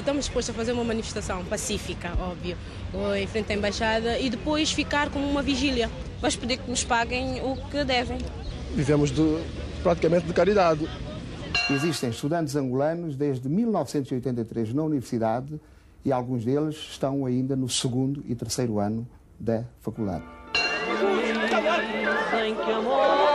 Estamos dispostos a fazer uma manifestação pacífica, óbvio, ou em frente à embaixada e depois ficar como uma vigília. Vamos pedir que nos paguem o que devem.
Vivemos de, praticamente de caridade.
Existem estudantes angolanos desde 1983 na universidade e alguns deles estão ainda no segundo e terceiro ano da faculdade.
Dizem que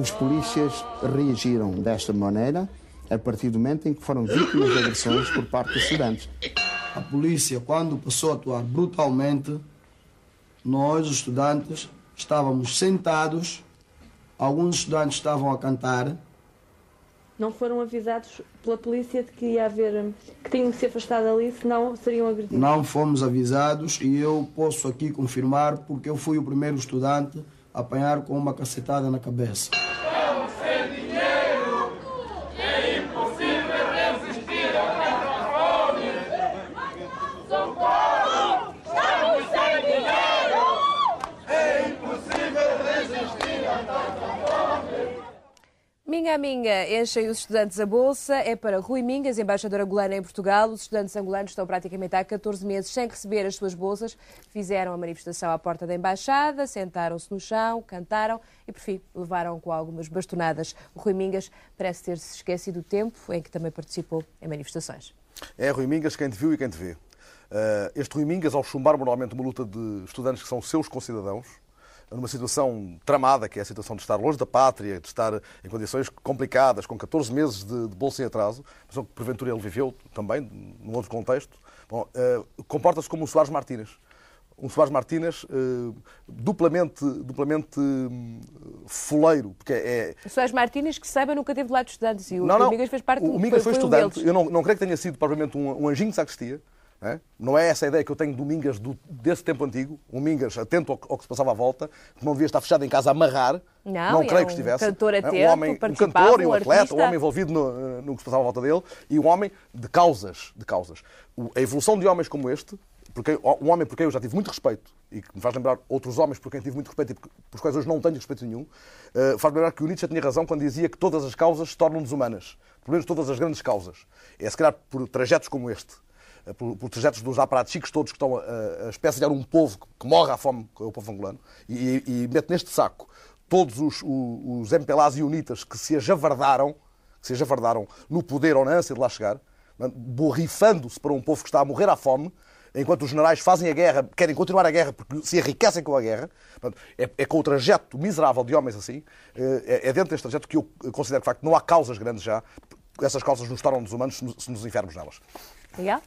Os polícias reagiram desta maneira a partir do momento em que foram vítimas de agressões por parte dos estudantes.
A polícia, quando passou a atuar brutalmente, nós, os estudantes, estávamos sentados, alguns estudantes estavam a cantar.
Não foram avisados pela polícia de que ia haver, que tinham que se afastar dali, senão seriam agredidos.
Não fomos avisados e eu posso aqui confirmar porque eu fui o primeiro estudante a apanhar com uma cacetada na cabeça.
Sem dinheiro é impossível resistir a tanta fome. Socorro! Estamos sem dinheiro! É impossível resistir a tanta fome.
Minga a Minga enchem os estudantes a bolsa. É para Rui Mingas, embaixador angolano em Portugal. Os estudantes angolanos estão praticamente há 14 meses sem receber as suas bolsas. Fizeram a manifestação à porta da embaixada, sentaram-se no chão, cantaram e, por fim, levaram com algumas bastonadas. O Rui Mingas parece ter-se esquecido do tempo em que também participou em manifestações.
É Rui Mingas quem te viu e quem te vê. Eh, este Rui Mingas, ao chumbar moralmente uma luta de estudantes que são seus concidadãos, numa situação tramada, que é a situação de estar longe da pátria, de estar em condições complicadas, com 14 meses de, de bolsa em atraso, mas que porventura ele viveu também, num outro contexto, eh, comporta-se como um Soares Martínez. Um Soares Martínez eh, duplamente, duplamente hum, foleiro, porque é,
O Soares Martínez, que saiba, nunca teve lá de estudantes. E o
não, não.
Mingas fez parte
o
um-
Mingas foi,
um
estudante.
deles.
Eu não, não creio que tenha sido propriamente um, um anjinho de sacristia. Não é? Não é essa a ideia que eu tenho do Mingas do- desse tempo antigo. Um Mingas atento ao, que- ao que se passava à volta, que não devia estar fechado em casa a amarrar.
Não, é
creio
um
que estivesse.
cantor
Não é?
atento,
um homem, um cantor e um
um
atleta, um homem envolvido no, no que se passava à volta dele e um homem de causas. De causas. A evolução de homens como este, porque um homem por quem eu já tive muito respeito e que me faz lembrar outros homens por quem tive muito respeito e por, por quais hoje não tenho respeito nenhum, eh, faz lembrar que o Nietzsche tinha razão quando dizia que todas as causas se tornam desumanas. Pelo menos todas as grandes causas. É se calhar por trajetos como este, por, por trajetos dos aparatos todos que estão a, a, especificar um povo que, morre à fome, que é o povo angolano, e, e, mete neste saco todos os, os, MPLAs e UNITAs que se ajavardaram, que se ajavardaram no poder ou na ânsia de lá chegar, portanto, borrifando-se para um povo que está a morrer à fome, enquanto os generais fazem a guerra, querem continuar a guerra porque se enriquecem com a guerra. É, é com o trajeto miserável de homens assim, eh, é, é dentro deste trajeto que eu considero que, de facto, não há causas grandes já. Essas causas nos tornam desumanos se nos, enfiarmos nelas.
Miguel?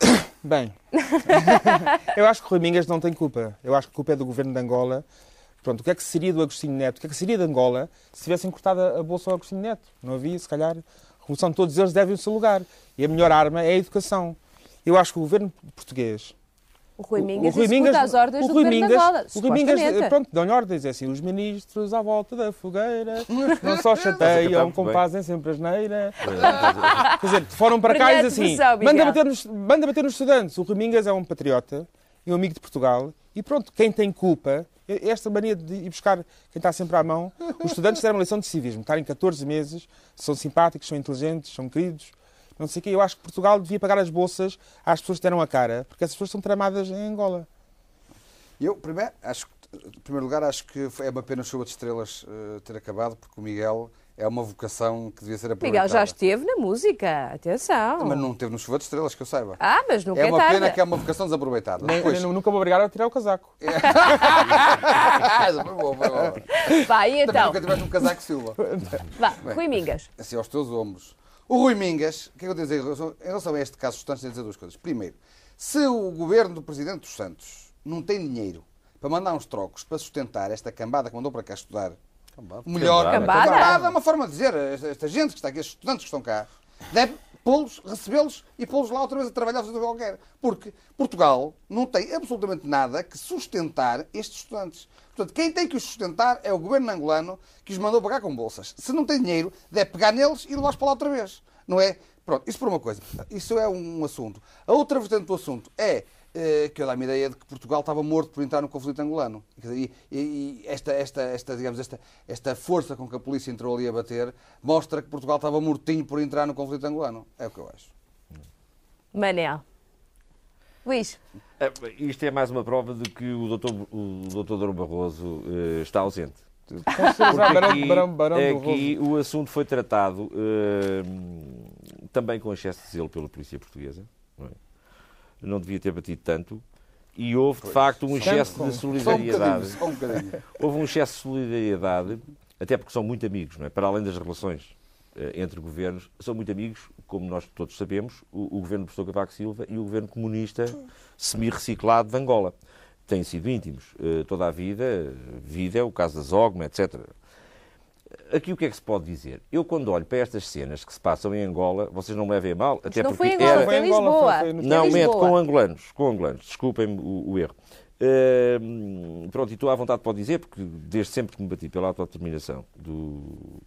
Bem, eu acho que Rui Mingas não tem culpa. Eu acho que a culpa é do governo de Angola. Pronto, o que é que seria do Agostinho Neto? O que é que seria de Angola se tivessem cortado a bolsa ao Agostinho Neto? Não havia, se calhar. A revolução de todos eles deve o seu lugar. E a melhor arma é a educação. Eu acho que o governo português
O Rui Mingas
o Rui
executa as ordens
o
do
Rui
governo
Mingas-
Angola,
o Rui Mingas, pronto, dão ordens, é assim, os ministros à volta da fogueira não só chateiam, como fazem sempre asneira. Quer dizer, foram para cá e assim, manda bater, nos, manda bater nos estudantes. O Rui Mingas é um patriota e um amigo de Portugal e pronto, quem tem culpa, esta mania de ir buscar quem está sempre à mão, os estudantes deram uma lição de civismo, estarem 14 meses, são simpáticos, são inteligentes, são queridos, não sei o quê. Eu acho que Portugal devia pagar as bolsas às pessoas que deram a cara, porque essas pessoas são tramadas em Angola.
Eu, primeiro, acho que Em primeiro lugar, acho que é uma pena chuva de estrelas eh, ter acabado, porque o Miguel é uma vocação que devia ser aproveitada.
Miguel já esteve na música, atenção.
Mas não teve no chuva de estrelas, que eu saiba.
Ah, mas nunca
é
é
uma
tarde.
pena que é uma vocação desaproveitada.
Nem-
Depois...
nunca vou obrigar a tirar o casaco.
Foi boa, foi boa.
Vai, e
Também
então?
nunca tiveste um casaco Silva.
Vá, Rui Mingas.
Assim, aos teus ombros. O Rui Mingas, o que é que eu tenho a dizer em relação, a este caso Santos, tenho a dizer duas coisas. Primeiro, se o governo do Presidente dos Santos não tem dinheiro para mandar uns trocos para sustentar esta cambada que mandou para cá estudar, o melhor.
Cambada?
Cambada é uma forma de dizer. Esta, esta gente que está aqui, estes estudantes que estão cá, deve pô-los, recebê-los e pô-los lá outra vez a trabalhar fazer qualquer. Porque Portugal não tem absolutamente nada que sustentar estes estudantes. Portanto, quem tem que os sustentar é o governo angolano que os mandou pagar com bolsas. Se não tem dinheiro, deve pegar neles e levá-los para lá outra vez. Não é? Pronto, isso por uma coisa. Isso é um assunto. A outra vertente do assunto é que eu dá-me a ideia de que Portugal estava morto por entrar no conflito angolano. E, e- e esta, esta, esta, digamos, esta, esta força com que a polícia entrou ali a bater mostra que Portugal estava mortinho por entrar no conflito angolano. É o que eu acho.
Manel. Luís.
É, Isto é mais uma prova de que o doutor, o doutor Dom Barroso eh, está ausente. aqui,
Barão- Barão do
aqui o assunto foi tratado eh, também com excesso de zelo pela polícia portuguesa. Não, é? Não devia ter batido tanto. E houve, de facto, um excesso
só um
de
bocadinho,
solidariedade.
só um bocadinho.
Houve um excesso de solidariedade, até porque são muito amigos, não é? Para além das relações eh, entre governos, são muito amigos, como nós todos sabemos, o, o governo do professor Cavaco Silva e o governo comunista semi-reciclado de Angola. Têm sido íntimos eh, toda a vida, vida é o caso da Zogma, etc. Aqui o que é que se pode dizer? Eu, quando olho para estas cenas que se passam em Angola, vocês não me levem a mal, até
não
porque
foi em Angola,
era...
foi em Lisboa. Foi
Não,
em
mente,
Lisboa.
com angolanos, com angolanos, desculpem-me o, o erro. Hum, pronto, e estou à vontade para dizer, porque desde sempre que me bati pela autodeterminação do,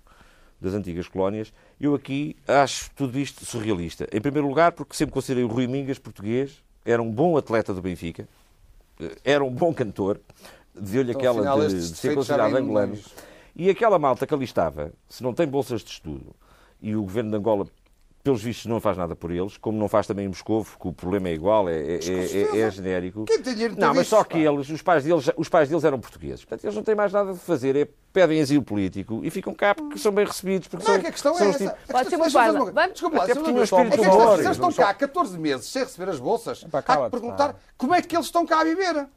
das antigas colónias, eu aqui acho tudo isto surrealista. Em primeiro lugar, porque sempre considerei o Rui Mingas português, era um bom atleta do Benfica, eh, era um bom cantor, deu-lhe
Então,
aquela de, de ser considerado angolano. E aquela malta que ali estava, se não tem bolsas de estudo, e o governo de Angola, pelos vistos, não faz nada por eles, como não faz também em Moscou, que o problema é igual, é, é, é- é genérico.
Quem tem dinheiro tem
Não, mas
isso,
só
pá.
que eles, os pais, deles, os pais deles eram portugueses. Portanto, eles não têm mais nada de fazer, é, pedem asilo político e ficam cá porque são bem recebidos. Porque
Não é
são,
que a questão
são
é essa.
tipos-
Pode ser uma
coisa.
Vamos-
Desculpa lá,
Até
se é eles estão cá há 14 meses sem receber as bolsas, há que perguntar como é que eles estão cá a viver.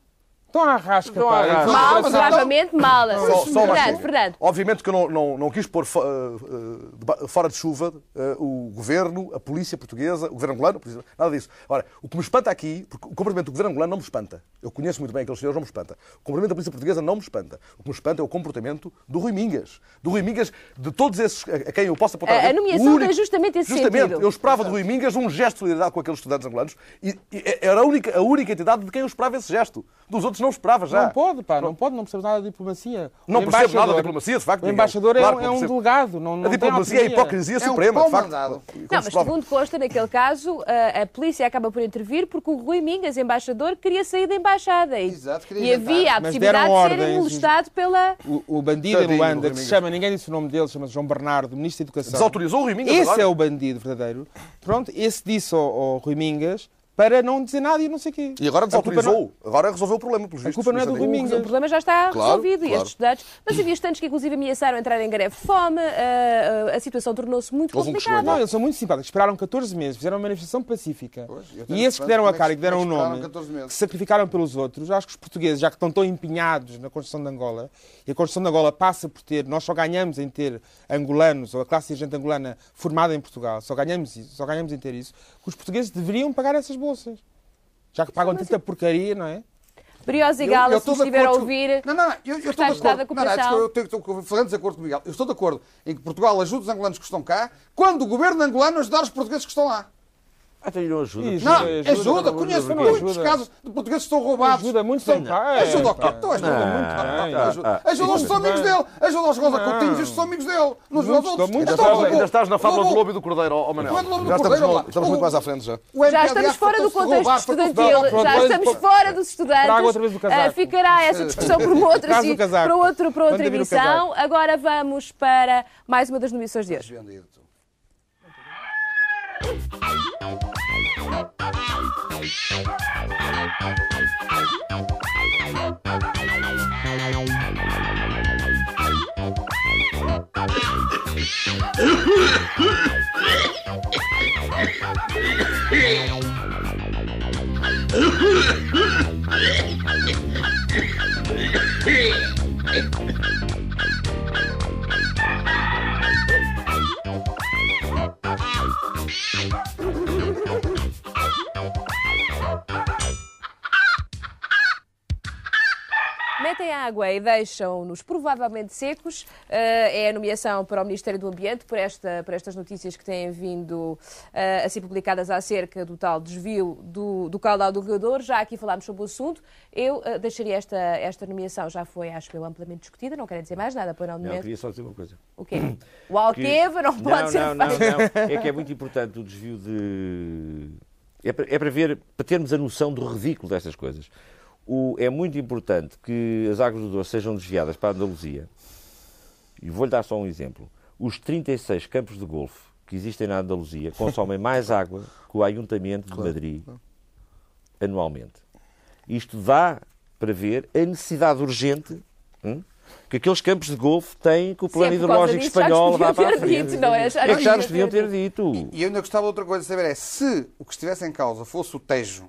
Estão à rasca,
Estão
pá.
à rasca.
Mal,
mas
gravemente mal.
Só- só uma
Fernando,
coisa.
Fernando.
Obviamente que eu não, não, não quis pôr fo- eh, eh, deba- fora de chuva eh, o governo, a polícia portuguesa, o governo angolano, a polícia- nada disso. Ora, o que me espanta aqui, porque o comportamento do governo angolano não me espanta. Eu conheço muito bem aqueles senhores, não me espanta. O comportamento da polícia portuguesa não me espanta. O que me espanta é o comportamento do Rui Mingas. Do Rui Mingas, de todos esses a a quem eu posso apontar.
A- a
dedo,
nomeação
o único-
é justamente esse
Justamente,
sentido.
eu esperava do Rui Mingas um gesto de solidariedade com aqueles estudantes angolanos e, e era a única, a única entidade de quem eu esperava esse gesto. Dos outros não esperava já.
Não pode, pá, não pode, não percebe nada de diplomacia.
Não percebo nada de
embaixador-
diplomacia, de facto.
O embaixador é
Claro
um- é,
não
um delegado. Não, não
A
tem
diplomacia é a hipocrisia
É um
suprema,
pau
de facto.
mandado.
Não, mas segundo consta, naquele caso, a, a polícia acaba por intervir porque o Rui Mingas, embaixador, queria sair da embaixada. E,
Exato,
e havia a possibilidade de ser
ordens.
molestado pela.
O, o bandido em Luanda, que se chama, ninguém disse o nome dele, chama-se João Bernardo, Ministro da Educação.
Desautorizou o Rui Mingas
Esse
agora?
é o bandido verdadeiro. Pronto, esse disse ao, ao Rui Mingas para não dizer nada e não sei o quê.
E agora
A
desautorizou. Agora resolveu o problema, pelos
A
vistos.
culpa não é do
aí.
Mingas.
O problema já está
Claro,
resolvido e
claro.
estes estudantes. Mas havia estudantes que, inclusive, ameaçaram entrar em greve de fome. a- a- a situação tornou-se muito
Houve um
complicada.
Não, eles são muito simpáticos. Esperaram 14 meses, fizeram uma manifestação pacífica.
Pois,
e esses que deram a
é
cara e que deram o
é
nome,
14 meses?
que se sacrificaram pelos outros, acho que os portugueses, já que estão tão empenhados na construção de Angola, e a construção de Angola passa por ter, nós só ganhamos em ter angolanos, ou a classe dirigente angolana formada em Portugal, só ganhamos, isso, só ganhamos em ter isso, que os portugueses deveriam pagar essas Já que pagam tanta porcaria, não é?
Briosa e Gala,
eu
se estiver a ouvir.
Não, não, não. Eu, eu estou de acordo. Não, não,
Cooperação.
eu estou, fazendo desacordo com o Miguel. Eu estou de acordo em que Portugal ajude os angolanos que estão cá, quando o governo angolano ajudar os portugueses que estão lá.
Até lhe não ajuda.
Isso.
Não,
Ajuda,
ajuda. Conheço
ajuda.
muitos
Ajuda.
casos de portugueses que estão roubados.
Ajuda muito
Estão-
bem, pá. É,
Ajuda o quê? Então ajuda
Não,
muito. pá.
bem.
Ajuda Ajuda os são amigos dele. Ajuda os Rosa
Não.
Coutinhos, estes são amigos dele. Não ajuda os
Muito,
outros.
Ainda estás, ainda estás na fábula do lobo e do cordeiro, ó Manel. Já estamos, estamos muito mais à frente já.
O
Já estamos fora do contexto estudantil, já estamos fora dos estudantes. Ah, ficará essa discussão por outra, para, outro, para outra emissão. Agora vamos para mais uma das nomeações de hoje.
Vendido, tu.
Thank you.
Metem água e deixam-nos provavelmente secos. Eh, é a nomeação para o Ministério do Ambiente por, esta, por estas notícias que têm vindo eh, a ser publicadas acerca do tal desvio do, do caudal do regador. Já aqui falámos sobre o assunto. Eu eh, deixaria esta, esta nomeação, já foi, acho eu, amplamente discutida. Não quero dizer mais nada, pois não,
Não,
momento.
queria só dizer uma coisa.
O quê? O Alqueva não pode
não,
ser
não, não, não. É que é muito importante o desvio de. É para, é para ver, para termos a noção do ridículo destas coisas. O- é muito importante que as águas do Douro sejam desviadas para a Andaluzia. E vou-lhe dar só um exemplo. Os 36 campos de golfe que existem na Andaluzia consomem mais água que o Ayuntamento de Madrid anualmente. Isto dá para ver a necessidade urgente hum, que aqueles campos de golfe têm que o plano
Sim, é causa
hidrológico espanhol vá para a frente.
dito, não é? Já
é que já nos
podiam ter
dito.
E eu ainda gostava de outra coisa de saber é se o que estivesse em causa fosse o Tejo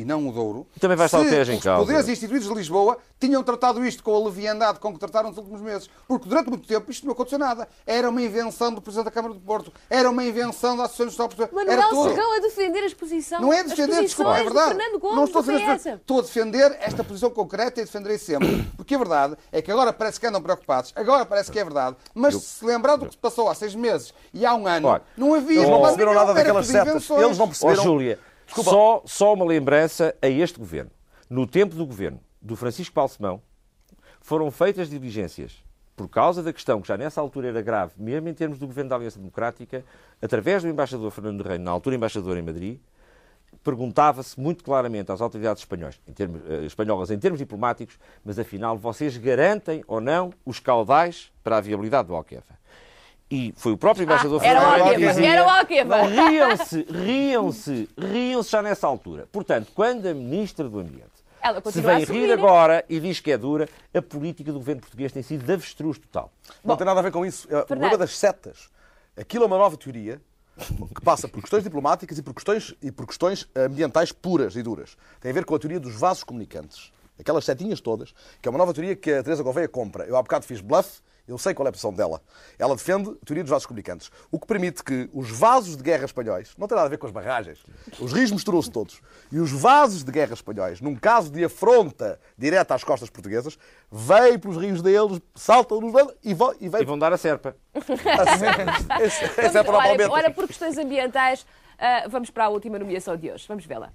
e não o Douro.
E também vai estar o Tejo em
os
causa.
poderes instituídos de Lisboa tinham tratado isto com a leviandade com que trataram nos últimos meses. Porque durante muito tempo isto não aconteceu nada. Era uma invenção do Presidente da Câmara do Porto. Era uma invenção da Associação Nacional. Era
Manuel
tudo.
Serrão a defender a exposição.
Não é defender, desculpa, é
posições
verdade.
de Fernando Gomes
não estou a defender, estou a defender esta posição concreta e defenderei sempre. Porque a verdade é que agora parece que andam preocupados, agora parece que é verdade, mas se se lembrar do que se passou há seis meses e há um ano,
Olha,
não havia.
Eles não perceberam nada daquelas setas. Eles não perceberam.
Júlia, só, só uma lembrança a este governo. No tempo do governo do Francisco Balsemão, foram feitas diligências por causa da questão que já nessa altura era grave, mesmo em termos do governo da Aliança Democrática, através do embaixador Fernando Reino, na altura embaixador em Madrid, perguntava-se muito claramente às autoridades espanhóis, em termos, eh, espanholas em termos diplomáticos, mas afinal vocês garantem ou não os caudais para a viabilidade do Alqueva? E foi o próprio embaixador
Ah,
Fernando que dizia,
era o
Riam-se, riam-se, riam-se já nessa altura. Portanto, quando a Ministra do Ambiente
Ela
se vem
a
rir
subir.
agora e diz que é dura, a política do governo português tem sido de avestruz total.
Não tem nada a ver com isso. É o problema das setas. Aquilo é uma nova teoria que passa por questões diplomáticas e por questões, e por questões ambientais puras e duras. Tem a ver com a teoria dos vasos comunicantes. Aquelas setinhas todas, que é uma nova teoria que a Teresa Gouveia compra. Eu há bocado fiz bluff, eu sei qual é a posição dela. Ela defende a teoria dos vasos comunicantes, o que permite que os vasos de guerra espanhóis, não tem nada a ver com as barragens, os rios misturam-se todos, e os vasos de guerra espanhóis, num caso de afronta direta às costas portuguesas, veem pelos rios deles, saltam nos e vão, e vêm
E vão dar a serpa.
Esse- esse é
Vamos-
para o
ora,
Palmeiras.
ora, por questões ambientais, ah, vamos para a última nomeação de hoje. Vamos vê-la.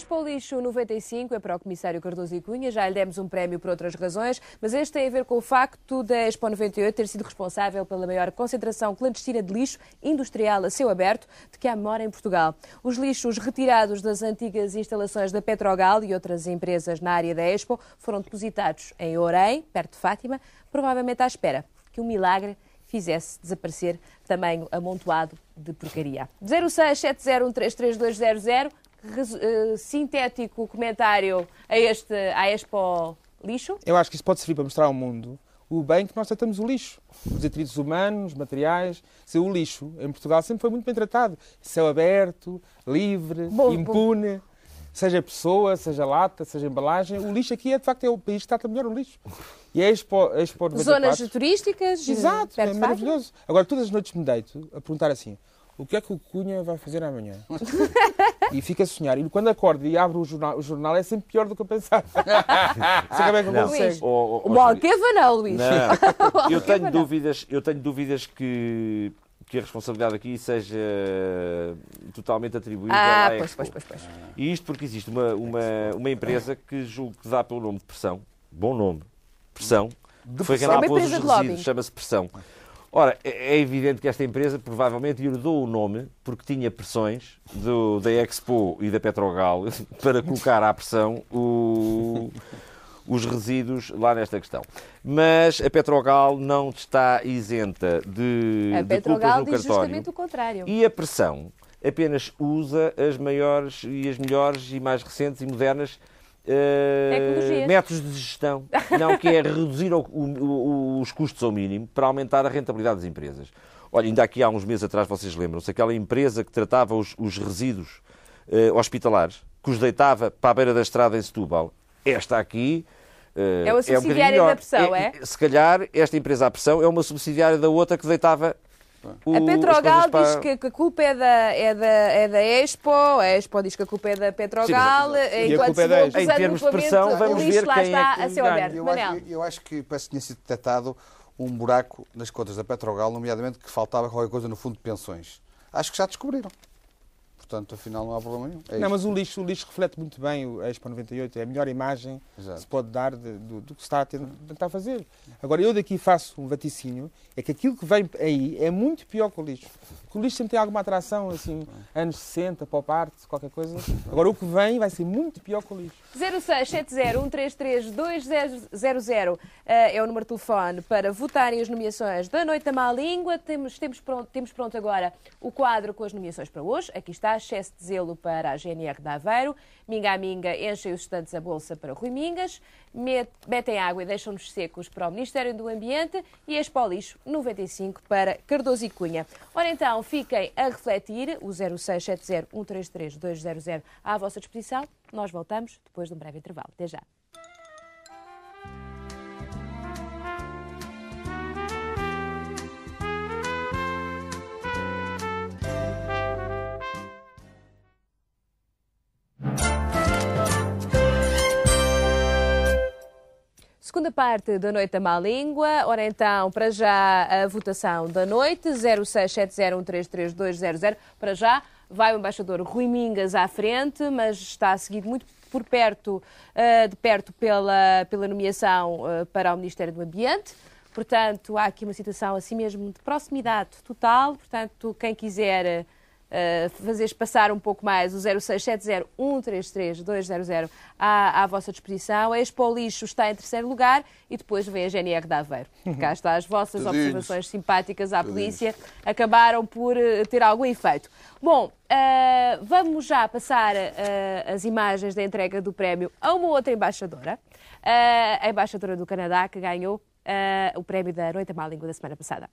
Expo Lixo 95 é para o Comissário Cardoso e Cunha, já lhe demos um prémio por outras razões, mas este tem a ver com o facto da Expo 98 ter sido responsável pela maior concentração clandestina de lixo industrial a céu aberto de que há memória em Portugal. Os lixos retirados das antigas instalações da Petrogal e outras empresas na área da Expo foram depositados em Orem, perto de Fátima, provavelmente à espera que um milagre fizesse desaparecer tamanho amontoado de porcaria. 0670133200, resu- eh, sintético comentário a este, à Expo Lixo.
Eu acho que isso pode servir para mostrar ao mundo o bem que nós tratamos o lixo. Os detritos humanos, materiais. Se o lixo em Portugal sempre foi muito bem tratado. Céu aberto, livre,
Bom,
impune. Seja pessoa, seja lata, seja embalagem. O lixo aqui é, de facto, é o país que trata melhor o lixo. E a Expo, a Expo 94...
Zonas turísticas,
Exato,
perto
é maravilhoso. Agora, todas as noites me deito a perguntar assim, o que é que o Cunha vai fazer amanhã? e fico a sonhar. E quando acordo e abro o jornal, o jornal é sempre pior do que eu pensava. Sei como é que eu consigo.
Ó,
O Alqueva não, Luís.
Não.
O
Eu tenho dúvidas, eu tenho dúvidas que, que a responsabilidade aqui seja totalmente atribuída
Ah,
à
pois,
Expo.
pois, pois, pois.
E isto porque existe uma, uma, uma empresa que julgo que dá pelo nome de Pressão, bom nome, Pressão, que foi quem
Pressão.
lá
É
pôs os resíduos, chama-se Pressão. Ora, é é evidente que esta empresa provavelmente herdou o nome porque tinha pressões do, da Expo e da Petrogal para colocar à pressão o- os resíduos lá nesta questão. Mas a Petrogal não está isenta de,
A
de
Petrogal diz
cartório.
justamente o contrário.
E a pressão apenas usa as maiores e as melhores e mais recentes e modernas
Tecnologias.
métodos de gestão. Não, que é reduzir o- o- os custos ao mínimo para aumentar a rentabilidade das empresas. Olha, ainda aqui há uns meses atrás, vocês lembram-se, aquela empresa que tratava os, os resíduos eh, hospitalares, que os deitava para a beira da estrada em Setúbal. Esta aqui... eh,
É uma
um
subsidiária
melhor.
da pressão, é?
Se calhar, esta empresa à pressão é uma subsidiária da outra que deitava o-
A Petrogal diz
para-
que, que a culpa é da, é, da, é da Expo, a Expo diz que a culpa é da Petrogal,
Sim,
enquanto
e a culpa é
se
da Expo.
acusando
Em termos de pressão, vamos ver
lá
quem
está
é que
a seu aberto.
Eu acho, eu acho que parece que tinha sido detectado um buraco nas contas da Petrogal, nomeadamente que faltava qualquer coisa no fundo de pensões. Acho que já descobriram. Portanto, afinal, não há problema nenhum. É
Não,
isto.
mas o lixo, o lixo reflete muito bem o a Expo 98, é a melhor imagem
Exato.
que se pode dar de- do, do que se está a ten- tentar fazer. Agora, eu daqui faço um vaticínio, é que aquilo que vem aí é muito pior que o lixo. Porque o lixo sempre tem alguma atração, assim, anos 60, pop art, qualquer coisa. Agora, o que vem vai ser muito pior que o lixo.
0670-133-200 eh, é o número de telefone para votarem as nomeações da Noite da Má Língua. Temos, temos, pronto, temos pronto agora o quadro com as nomeações para hoje. Aqui está, excesso de zelo para a GNR de Aveiro. Minga a Minga enchem os estantes a bolsa para Rui Mingas. Met- Metem água e deixam-nos secos para o Ministério do Ambiente. E Expo Lixo 95 para Cardoso e Cunha. Ora então, fiquem a refletir. O 0670-133-200 à vossa disposição. Nós voltamos depois de um breve intervalo. Até já. Segunda parte da Noite da Má Língua. Ora então, para já a votação da noite, 0670133200. Para já vai o embaixador Rui Mingas à frente, mas está seguido muito por perto, eh, de perto pela, pela nomeação eh, para o Ministério do Ambiente. Portanto, há aqui uma situação assim mesmo de proximidade total. Portanto, quem quiser uh, fazeres passar um pouco mais o 0670-133-200 à, à vossa disposição. A Expo Lixo está em terceiro lugar e depois vem a GNR de Aveiro. Cá está, as vossas observações simpáticas à polícia acabaram por uh, ter algum efeito. Bom, uh, vamos já passar as imagens da entrega do prémio a uma outra embaixadora, a embaixadora do Canadá, que ganhou o prémio da Noite à Má Língua da semana passada.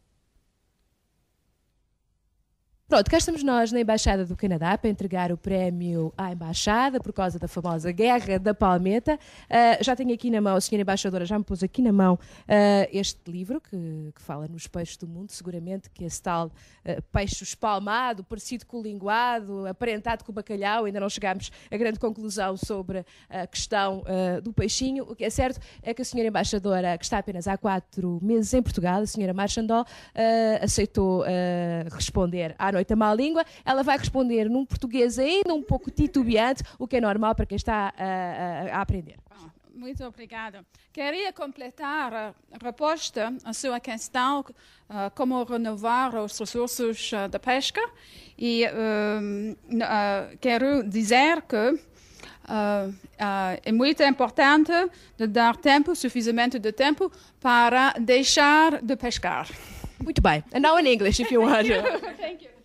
Pronto, cá estamos nós na Embaixada do Canadá para entregar o prémio à Embaixada por causa da famosa Guerra da Palmeta. Ah, já tenho aqui na mão, a senhora Embaixadora já me pôs aqui na mão ah, este livro que, que fala nos peixes do mundo, seguramente que esse tal ah, peixe espalmado, parecido com o linguado, aparentado com o bacalhau, ainda não chegámos a grande conclusão sobre a questão do peixinho. O que é certo é que a senhora Embaixadora, que está apenas há quatro meses em Portugal, a senhora Marchandó, ah, aceitou responder à noite a má língua. Ela vai responder num português ainda um pouco titubeante, o que é normal para quem está ah, a- a aprender.
Muito obrigada. Queria completar a resposta à sua questão, ah, como renovar os recursos ah, da pesca. E ah, quero dizer que ah, ah, é muito importante dar tempo, sufficientemente de tempo, para deixar de pescar.
Muito bem. And now in English, if you want.
Thank you. What I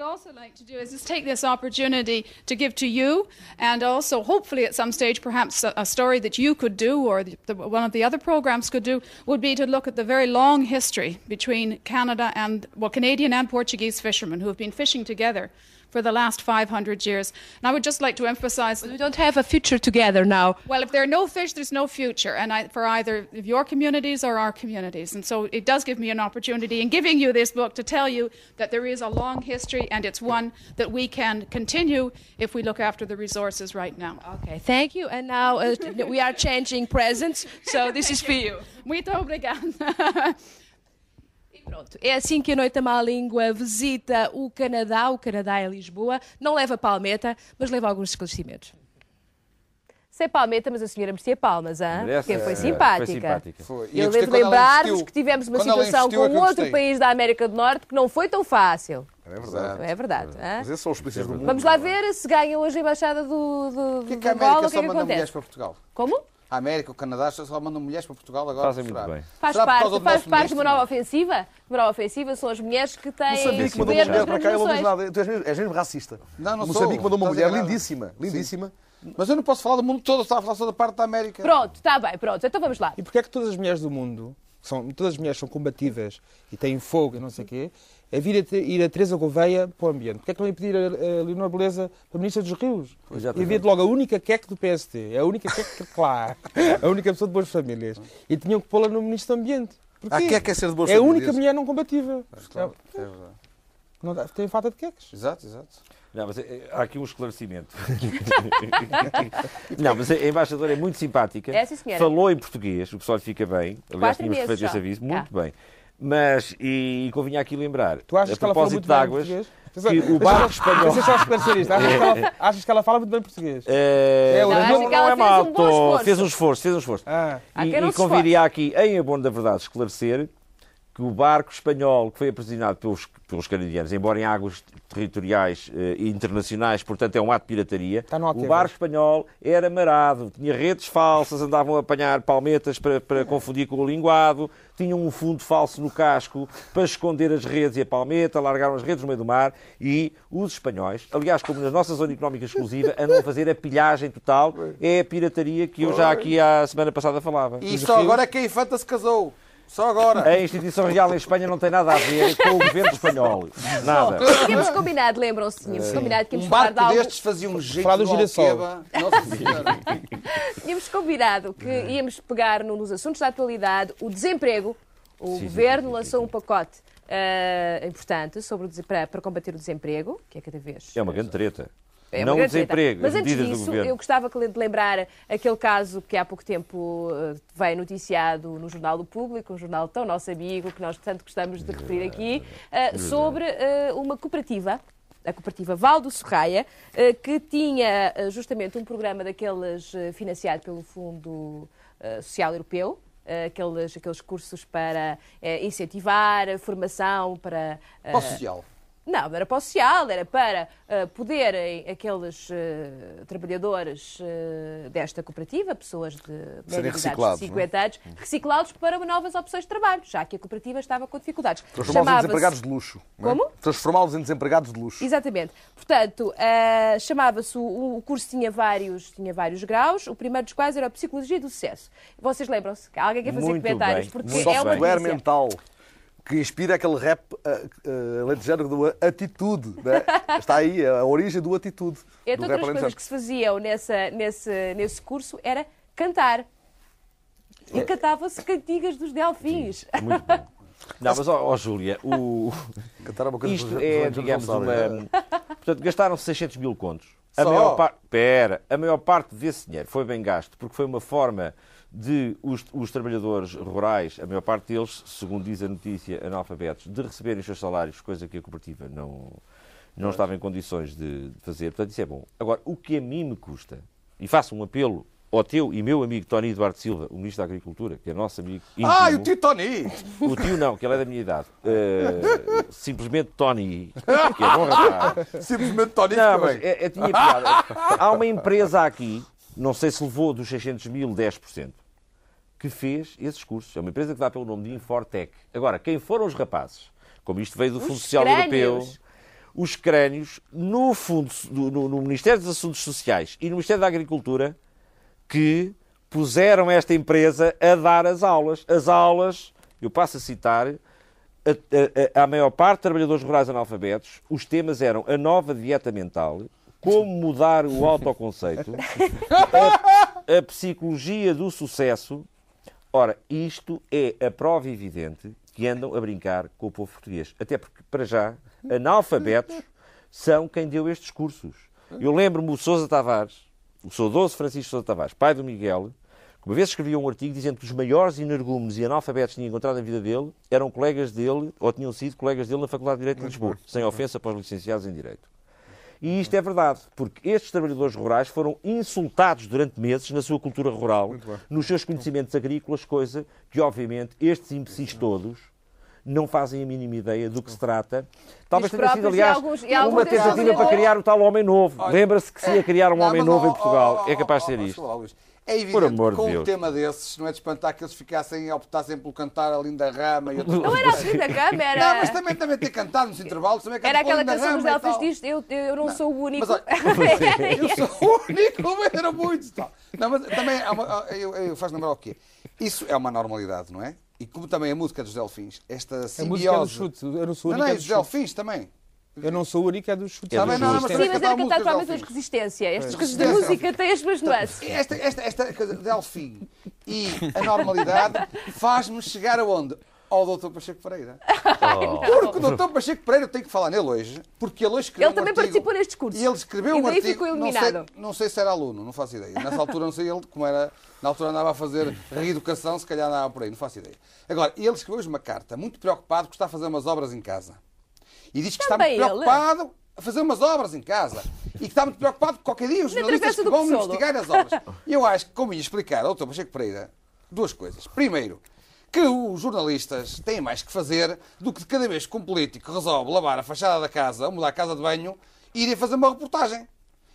would also like to do is just take this opportunity to give to you, and also hopefully at some stage, perhaps a, a story that you could do, or the, the, one of the other programs could do, would be to look at the very long history between Canada and well, Canadian and Portuguese fishermen who have been fishing together for the last 500 years. And I would just like to emphasize that
We don't have a future together now.
well, if there are no fish, there's no future, and I, for either of your communities or our communities. And so it does give me an opportunity in giving you this book to tell you that there is a long history, and it's one that we can continue if we look after the resources right now.
Okay, thank you. And now uh, we are changing presents, so this is for you.
Muito obrigada.
Pronto, é assim que a Noite da Má Língua visita o Canadá. O Canadá é Lisboa. Não leva palmeta, mas leva alguns esclarecimentos. Sem palmeta, mas a senhora merecia palmas, hein?
Merece,
Porque foi
é,
simpática.
foi simpática.
Foi. E
Eu devo lembrar-vos que tivemos uma
Quando
situação
investiu é
com
que
outro país da América do Norte que não foi tão fácil.
É verdade.
É verdade. hein?
Mas esses são os polícias do mundo.
Vamos lá ver se ganha hoje a embaixada do, do,
Porquê
do
que a
Angola,
América
o que
só
é que
manda mulheres
acontece?
para Portugal?
Como?
A América, o Canadá só mandam mulheres para Portugal agora.
Fazem muito bem.
Faz parte,
do
faz parte de uma nova ofensiva? Uma nova ofensiva são as mulheres que têm
Moçambique mandou
poder
uma mulher para cá e não diz nada. Tu és mesmo, és mesmo racista.
Não, não sou.
Moçambique mandou uma mulher lindíssima. Lindíssima.
Mas eu não posso falar do mundo todo, estava a falar só da parte da América.
Pronto, está bem, pronto. Então vamos lá.
E porquê é que todas as mulheres do mundo, que são, todas as mulheres são combativas e têm fogo e não sei o quê, é vir a, ir a Teresa Gouveia para o ambiente? Porquê é que não ia pedir a, a Leonor Beleza para Ministra dos Rios? E havia de logo a única queque do PST, a única queque que lá, a única pessoa de boas famílias. E tinham que pô-la no Ministro do Ambiente. Porquê?
Ah, queque é ser de boas
É a
famílias.
única mulher não combativa.
Claro, é verdade.
Não tem falta de queques.
Exato, exato.
Não, mas eh, há aqui um esclarecimento. não, mas a embaixadora é muito simpática.
É, sim, senhora.
falou em português, o pessoal lhe fica bem. Aliás, tínhamos
meses
feito esse aviso. Muito bem. Mas, e, e convinha aqui lembrar,
Tu achas
a
que ela fala
propósito
muito
de
bem
águas,
português?
que o barco espanhol...
Deixa só esclarecer isto. Achas que, ela, achas que ela fala muito bem português? É, o
não,
Não,
não, é
um
mal,
esforço.
fez um esforço, fez um esforço.
Ah.
E, e conviria aqui, em abono da verdade, esclarecer que o barco espanhol que foi aprisionado pelos, pelos canadianos, embora em águas territoriais eh, e internacionais, portanto é um ato de pirataria,
no
o barco espanhol era marado, tinha redes falsas, andavam a apanhar palmetas para, para confundir com o linguado, tinham um fundo falso no casco para esconder as redes e a palmeta, largaram as redes no meio do mar e os espanhóis, aliás, como na nossa zona económica exclusiva, andam a fazer a pilhagem total, é a pirataria que eu já aqui a semana passada falava.
E só agora é que a infanta se casou. Só agora.
A instituição real em Espanha não tem nada a ver com o governo espanhol. Nada.
Tínhamos combinado, lembram-se, tínhamos combinado que íamos
Um
falar de algo.
destes fazia um jeito
Falar do girassol.
Tínhamos combinado que íamos pegar no- nos assuntos da atualidade o desemprego. O
sim,
governo
sim, sim,
lançou um pacote eh, importante sobre o para, para combater o desemprego, que é cada vez.
É uma grande treta.
É
não desemprego,
Mas
as
antes disso, eu gostava de lembrar aquele caso que há pouco tempo eh, veio noticiado no Jornal do Público, um jornal tão nosso amigo, que nós tanto gostamos de referir aqui, eh, sobre eh, uma cooperativa. A cooperativa Val do Sorraia, que tinha justamente um programa daqueles financiado pelo Fundo Social Europeu, aqueles, aqueles cursos para incentivar a formação, para.
Para o social.
Não, era para o social, era para uh, poderem aqueles uh, trabalhadores uh, desta cooperativa, pessoas de média idade, de
reciclados,
50 anos, reciclados para novas opções de trabalho, já que a cooperativa estava com dificuldades.
Transformá-los em desempregados de luxo. é?
Como?
Transformá-los em desempregados de luxo.
Exatamente. Portanto, chamava-se, o, o curso tinha vários, tinha vários graus, o primeiro dos quais era a Psicologia do Sucesso. Vocês lembram-se? Alguém quer fazer
Muito
comentários?
bem,
Porque
muito
é uma.
Software mental que inspira aquele rap uh, uh, alentejano do atitude. Né? Está aí a origem do atitude.
Entre
do
outras
rap
coisas que se faziam nessa, nesse, nesse curso era cantar. E cantavam-se cantigas dos delfins.
Muito bom. Não, mas, ó ó, Júlia, o...
Cantar uma coisa
isto é, digamos, uma... Portanto, gastaram 600 mil contos. A
Só?
maior parte... Pera, a maior parte desse dinheiro foi bem gasto, porque foi uma forma de os, os trabalhadores rurais, a maior parte deles, segundo diz a notícia, analfabetos, de receberem os seus salários, coisa que a cooperativa não, não estava em condições de fazer. Portanto, isso é bom. Agora, o que a mim me custa, e faço um apelo ao teu e meu amigo Tony Eduardo Silva, o Ministro da Agricultura, que é nosso amigo íntimo,
Ah, e o Tito Tony!
o tio não, que ele é da minha idade. Uh, simplesmente Tony, que é bom rapaz.
Simplesmente Tony
Não, mas é, é, tinha piada. Há uma empresa aqui, não sei se levou dos 600 mil 10%, que fez esses cursos. É uma empresa que dá pelo nome de Infortec. Agora, quem foram os rapazes? Como isto veio do
Os
Fundo Social
crânios.
Europeu, os crânios, no, fundo, no, no Ministério dos Assuntos Sociais e no Ministério da Agricultura, que puseram esta empresa a dar as aulas. As aulas, eu passo a citar, a, a, a maior parte de trabalhadores rurais analfabetos, os temas eram a nova dieta mental, como mudar o autoconceito, a, a psicologia do sucesso. Ora, isto é a prova evidente que andam a brincar com o povo português. Até porque, para já, analfabetos são quem deu estes cursos. Eu lembro-me o Sousa Tavares, o saudoso Francisco Sousa Tavares, pai do Miguel, que uma vez escrevia um artigo dizendo que os maiores energúmenos e analfabetos que tinha encontrado na vida dele eram colegas dele, ou tinham sido colegas dele na Faculdade de Direito de Lisboa, sem ofensa para os licenciados em Direito. E isto é verdade, porque estes trabalhadores rurais foram insultados durante meses na sua cultura rural, nos seus conhecimentos agrícolas, coisa que, obviamente, estes imbecis todos não fazem a mínima ideia do que se trata. Talvez tenha sido,
e
aliás,
alguns- e
uma tentativa para criar o tal homem novo. Lembra-se que se ia criar um homem novo em Portugal. É capaz de ser isto.
É evidente
Por amor
que
de
com
Deus.
um tema desses, não é de espantar que eles ficassem, optassem por cantar a Linda Rama e outras
Não era a Linda Rama, era-
Não, mas também, também ter cantado nos intervalos. Também
Era
cantou
aquela
Linda
canção dos
e tal.
diz eu, eu não sou o único.
Mas olha, eu sou o único, era muito. tal. Não, mas também uma, eu, eu faz lembrar o quê? Isso é uma normalidade, não é? E como também a música dos Delfins, esta
A música é
simbiose...
dos chutes. Eu não sou o
Não,
único.
não,
é
e
dos.
Delfins também.
Eu não sou o único, é dos chutes.
Bem, não, mas
Sim, mas
cantar
era
a
cantado provavelmente
dos
hoje resistência. Estas
Pois.
coisas da música têm as suas nuances.
Esta, esta, esta coisa de Delfim e a normalidade faz-me chegar aonde? Ao Dr. Pacheco Pereira. Porque o Dr. Pacheco Pereira tem que falar nele hoje, porque ele hoje escreveu
Ele
um
também
artigo,
participou neste curso.
E ele escreveu
E
um artigo.
ficou
não, sei,
eliminado.
não sei se era aluno, não faço ideia. Nessa altura não sei ele como era. Na altura andava a fazer reeducação, se calhar andava por aí, não faço ideia. Agora, ele escreveu-hoje uma carta muito preocupado que está a fazer umas obras em casa. E diz que
Também
está
ele.
muito preocupado a fazer umas obras em casa. E que está muito preocupado que qualquer dia os
Na
jornalistas que vão investigar as obras. E eu acho que, como ia explicar ao Dr. Pacheco Pereira, duas coisas. Primeiro, que os jornalistas têm mais que fazer do que de cada vez que um político resolve lavar a fachada da casa ou mudar a casa de banho, irem fazer uma reportagem.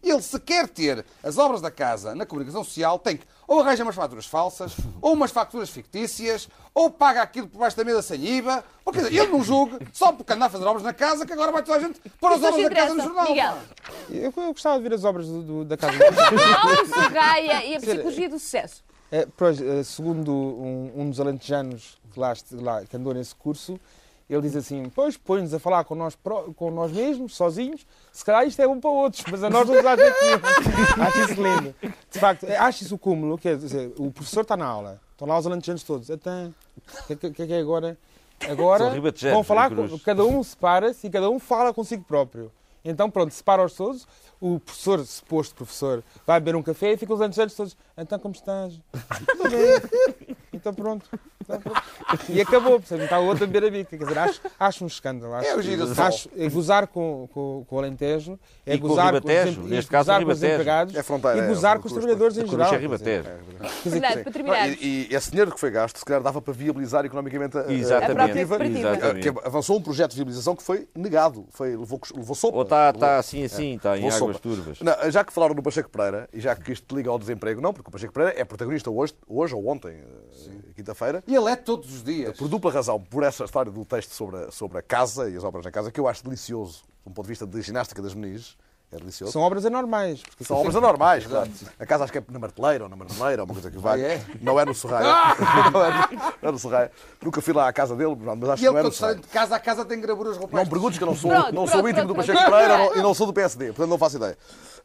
Ele, se quer ter as obras da casa na comunicação social, tem que ou arranja umas faturas falsas, ou umas facturas fictícias, ou paga aquilo por baixo da mesa sem IVA. Ou, quer dizer, ele não julgue só porque anda a fazer obras na casa que agora vai toda a gente pôr as obras da casa no jornal.
Miguel.
Eu, eu gostava de ver as obras do- do- da casa.
A Sorraia e a psicologia do sucesso.
É, pois, segundo um, um dos alentejanos que, lá- que andou nesse curso, ele diz assim: Pois, põe-nos a falar com nós, com nós mesmos, sozinhos. Se calhar isto é bom para outros, mas a nós não nos acha que Acho isso lindo. De facto, eh, acho isso o cúmulo. Quer dizer, o professor está na aula, estão lá os alentejanos todos. Então, o que, que, que é agora? Agora vão falar, com, cada um separa-se e cada um fala consigo próprio. Então, pronto, separa-os todos. O professor, suposto professor, vai beber um café e fica os alentejanos todos. Então, como estás? Tudo bem. Então, pronto. E acabou, percebe? Está o outro a beber a bica. Quer dizer, acho, acho um escândalo. Acho,
É o girassol.
acho, é gozar com, com, com o Alentejo, é
E com o
gozar
Ribatejo,
com os,
neste caso,
com os empregados
É fronteira,
e
é,
gozar
o
com os trabalhadores em geral.
é Ribatejo.
Bernardo, para terminar.
E, e esse dinheiro que foi gasto, se calhar dava para viabilizar economicamente a,
Exatamente,
a cooperativa, avançou um projeto de viabilização que foi negado, foi, levou, levou sopa.
Ou está tá assim, assim, está em águas
sopa.
turvas.
Não, já que falaram do Pacheco Pereira, e já que isto liga ao desemprego, não, porque o Pacheco Pereira é protagonista hoje, hoje ou ontem, eh, quinta-feira,
E ele é todos os dias.
por dupla razão, por essa história do texto sobre a, sobre a casa e as obras na casa, que eu acho delicioso, do ponto de vista de ginástica das meninas, é delicioso.
São obras anormais.
São obras anormais, claro. A casa acho que é na marteleira ou na marmeleira, ou uma coisa que vai.
Ah, é?
Não é no Serraia. não, é, não é no Serraia. Nunca fui lá à casa dele, mas acho
E
que
ele,
não é no
quando sai
Serraia.
de casa a casa, tem gravuras rupestres.
Não perguntes que eu não sou,
Pronto,
não
pronto,
sou íntimo
pronto,
do Pacheco
pronto.
Pereira não- e não sou do PSD, portanto não faço ideia.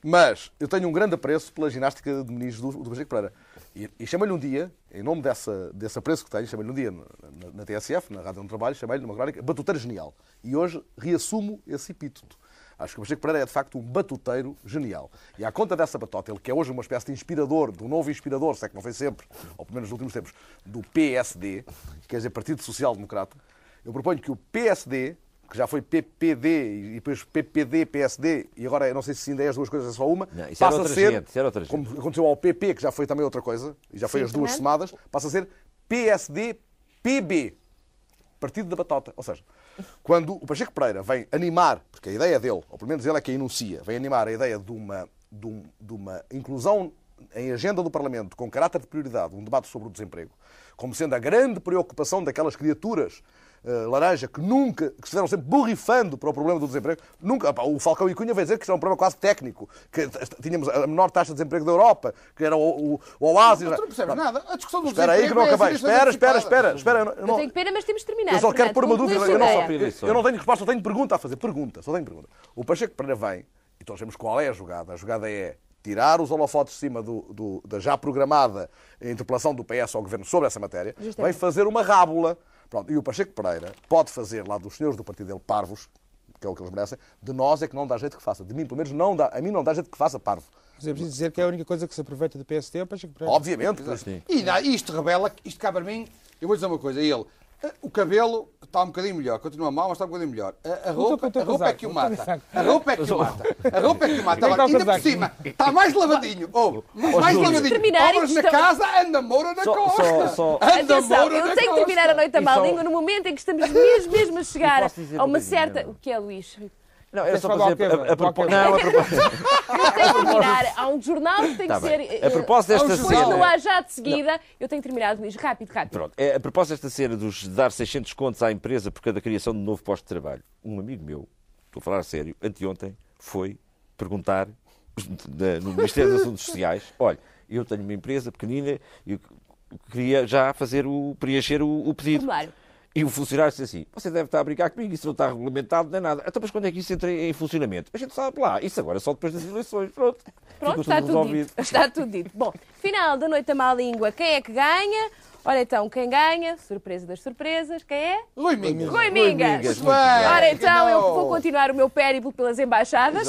Mas eu tenho um grande apreço pela ginástica de meninos do, do Pacheco Pereira. E, e chamei-lhe um dia, em nome dessa, desse apreço que tenho, chamei-lhe um dia na, na- na TSF, na Rádio onde trabalho, chamei-lhe numa crónica batuteiro genial. E hoje reassumo esse epíteto. Acho que o Pacheco Pereira é de facto um batuteiro genial. E à conta dessa batota, ele que é hoje uma espécie de inspirador, do novo inspirador, se é que não foi sempre, ou pelo menos nos últimos tempos, do PSD, quer dizer, Partido Social Democrata, eu proponho que o PSD, que já foi PPD e depois PPD, PSD, e agora eu não sei se ainda é as duas coisas, é só uma,
Não, isso era
passa a ser,
gente, isso era outra gente.
como aconteceu ao PP, que já foi também outra coisa, e já foi
Sim,
as duas
também.
somadas, passa a ser PSD, PB. Partido da Batota. Ou seja, quando o Pacheco Pereira vem animar, porque a ideia dele, ou pelo menos ele é quem enuncia, vem animar a ideia de uma, de um- de uma inclusão em agenda do Parlamento com caráter de prioridade, um debate sobre o desemprego, como sendo a grande preocupação daquelas criaturas eh, laranja que nunca, que se fizeram sempre borrifando para o problema do desemprego, nunca, pá, o Falcão e Cunha veio dizer que isto era um problema quase técnico, que tínhamos a menor taxa de desemprego da Europa, que era o, o, o oásis.
Mas tu não percebes
Pronto.
nada. A discussão do
Espera aí que não
desemprego é
acabei.
assim,
Espera, espera, espera, espera. Eu não- eu
tenho pena, mas temos de terminar.
eu só quero
Fernando.
pôr uma dúvida. Eu não, só, eu não tenho resposta, só tenho pergunta a fazer. Pergunta, só tenho pergunta. O Pacheco Pereira vem, e todos sabemos qual é a jogada. A jogada é tirar os holofotes de cima do- do- da já programada interpelação do PS ao Governo sobre essa matéria,
Justamente.
vem fazer uma rábula. Pronto, e o Pacheco Pereira pode fazer lá dos senhores do partido dele parvos, que é o que eles merecem, de nós é que não dá jeito que faça. De mim, pelo menos, não dá, a mim não dá jeito que faça parvo.
Mas é preciso dizer que é a única coisa que se aproveita do PSD é o Pacheco Pereira.
Obviamente.
E dá- isto revela, isto cá para mim, eu vou dizer uma coisa, ele, eh, o cabelo está um bocadinho melhor, continua mal, mas está um bocadinho melhor. A, a roupa, a roupa é que o
teu
mata. A roupa é que o mata. A roupa é que o mata.
É
Agora, ainda por cima, está mais lavadinho. Ou, mais
Júlio.
lavadinho.
Terminar
Obras na casa, anda Moura na costa. Anda
Atenção,
Moura
eu
na
tenho que
costa.
terminar a noite a má língua no momento em que estamos mesmo, mesmo a chegar a
um
uma certa. O que é, Luís?
Não, era só para
do
dizer. A, a propósito.
Do
Não, a propósito.
Eu tenho que terminar. Há um jornal que tem
Tá
que
bem.
ser.
A propósito desta
eh, depois
cena-
no ar já de seguida, eu tenho que terminar, Luís. Rápido, rápido.
Pronto, é, a propósito desta cena dos de dar 600 contos à empresa por cada criação de um novo posto de trabalho, um amigo meu, estou a falar a sério, anteontem, foi perguntar no Ministério dos Assuntos Sociais, olha, eu tenho uma empresa pequenina e queria já fazer o, preencher o, o pedido.
Formulário.
E o funcionário disse assim: Você deve estar a brincar comigo, isso não está regulamentado nem nada. Então, mas quando é que isso entra em funcionamento? A gente sabe lá, isso agora é só depois das eleições. Pronto.
Pronto, está tudo dito. Está tudo dito. Bom, final da noite a má língua. Quem é que ganha? Ora então, quem ganha? Surpresa das surpresas. Quem é?
Rui Mingas.
Rui Mingas.
Mingas.
Ora então, eu vou continuar o meu périplo pelas embaixadas.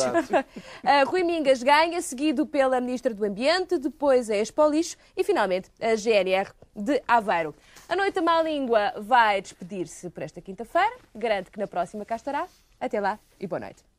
Ah, Rui Mingas ganha, seguido pela Ministra do Ambiente, depois a Expo Lixo e finalmente a GNR de Aveiro. A Noite a Má Língua vai despedir-se por esta quinta-feira. Garanto que na próxima cá estará. Até lá e boa noite.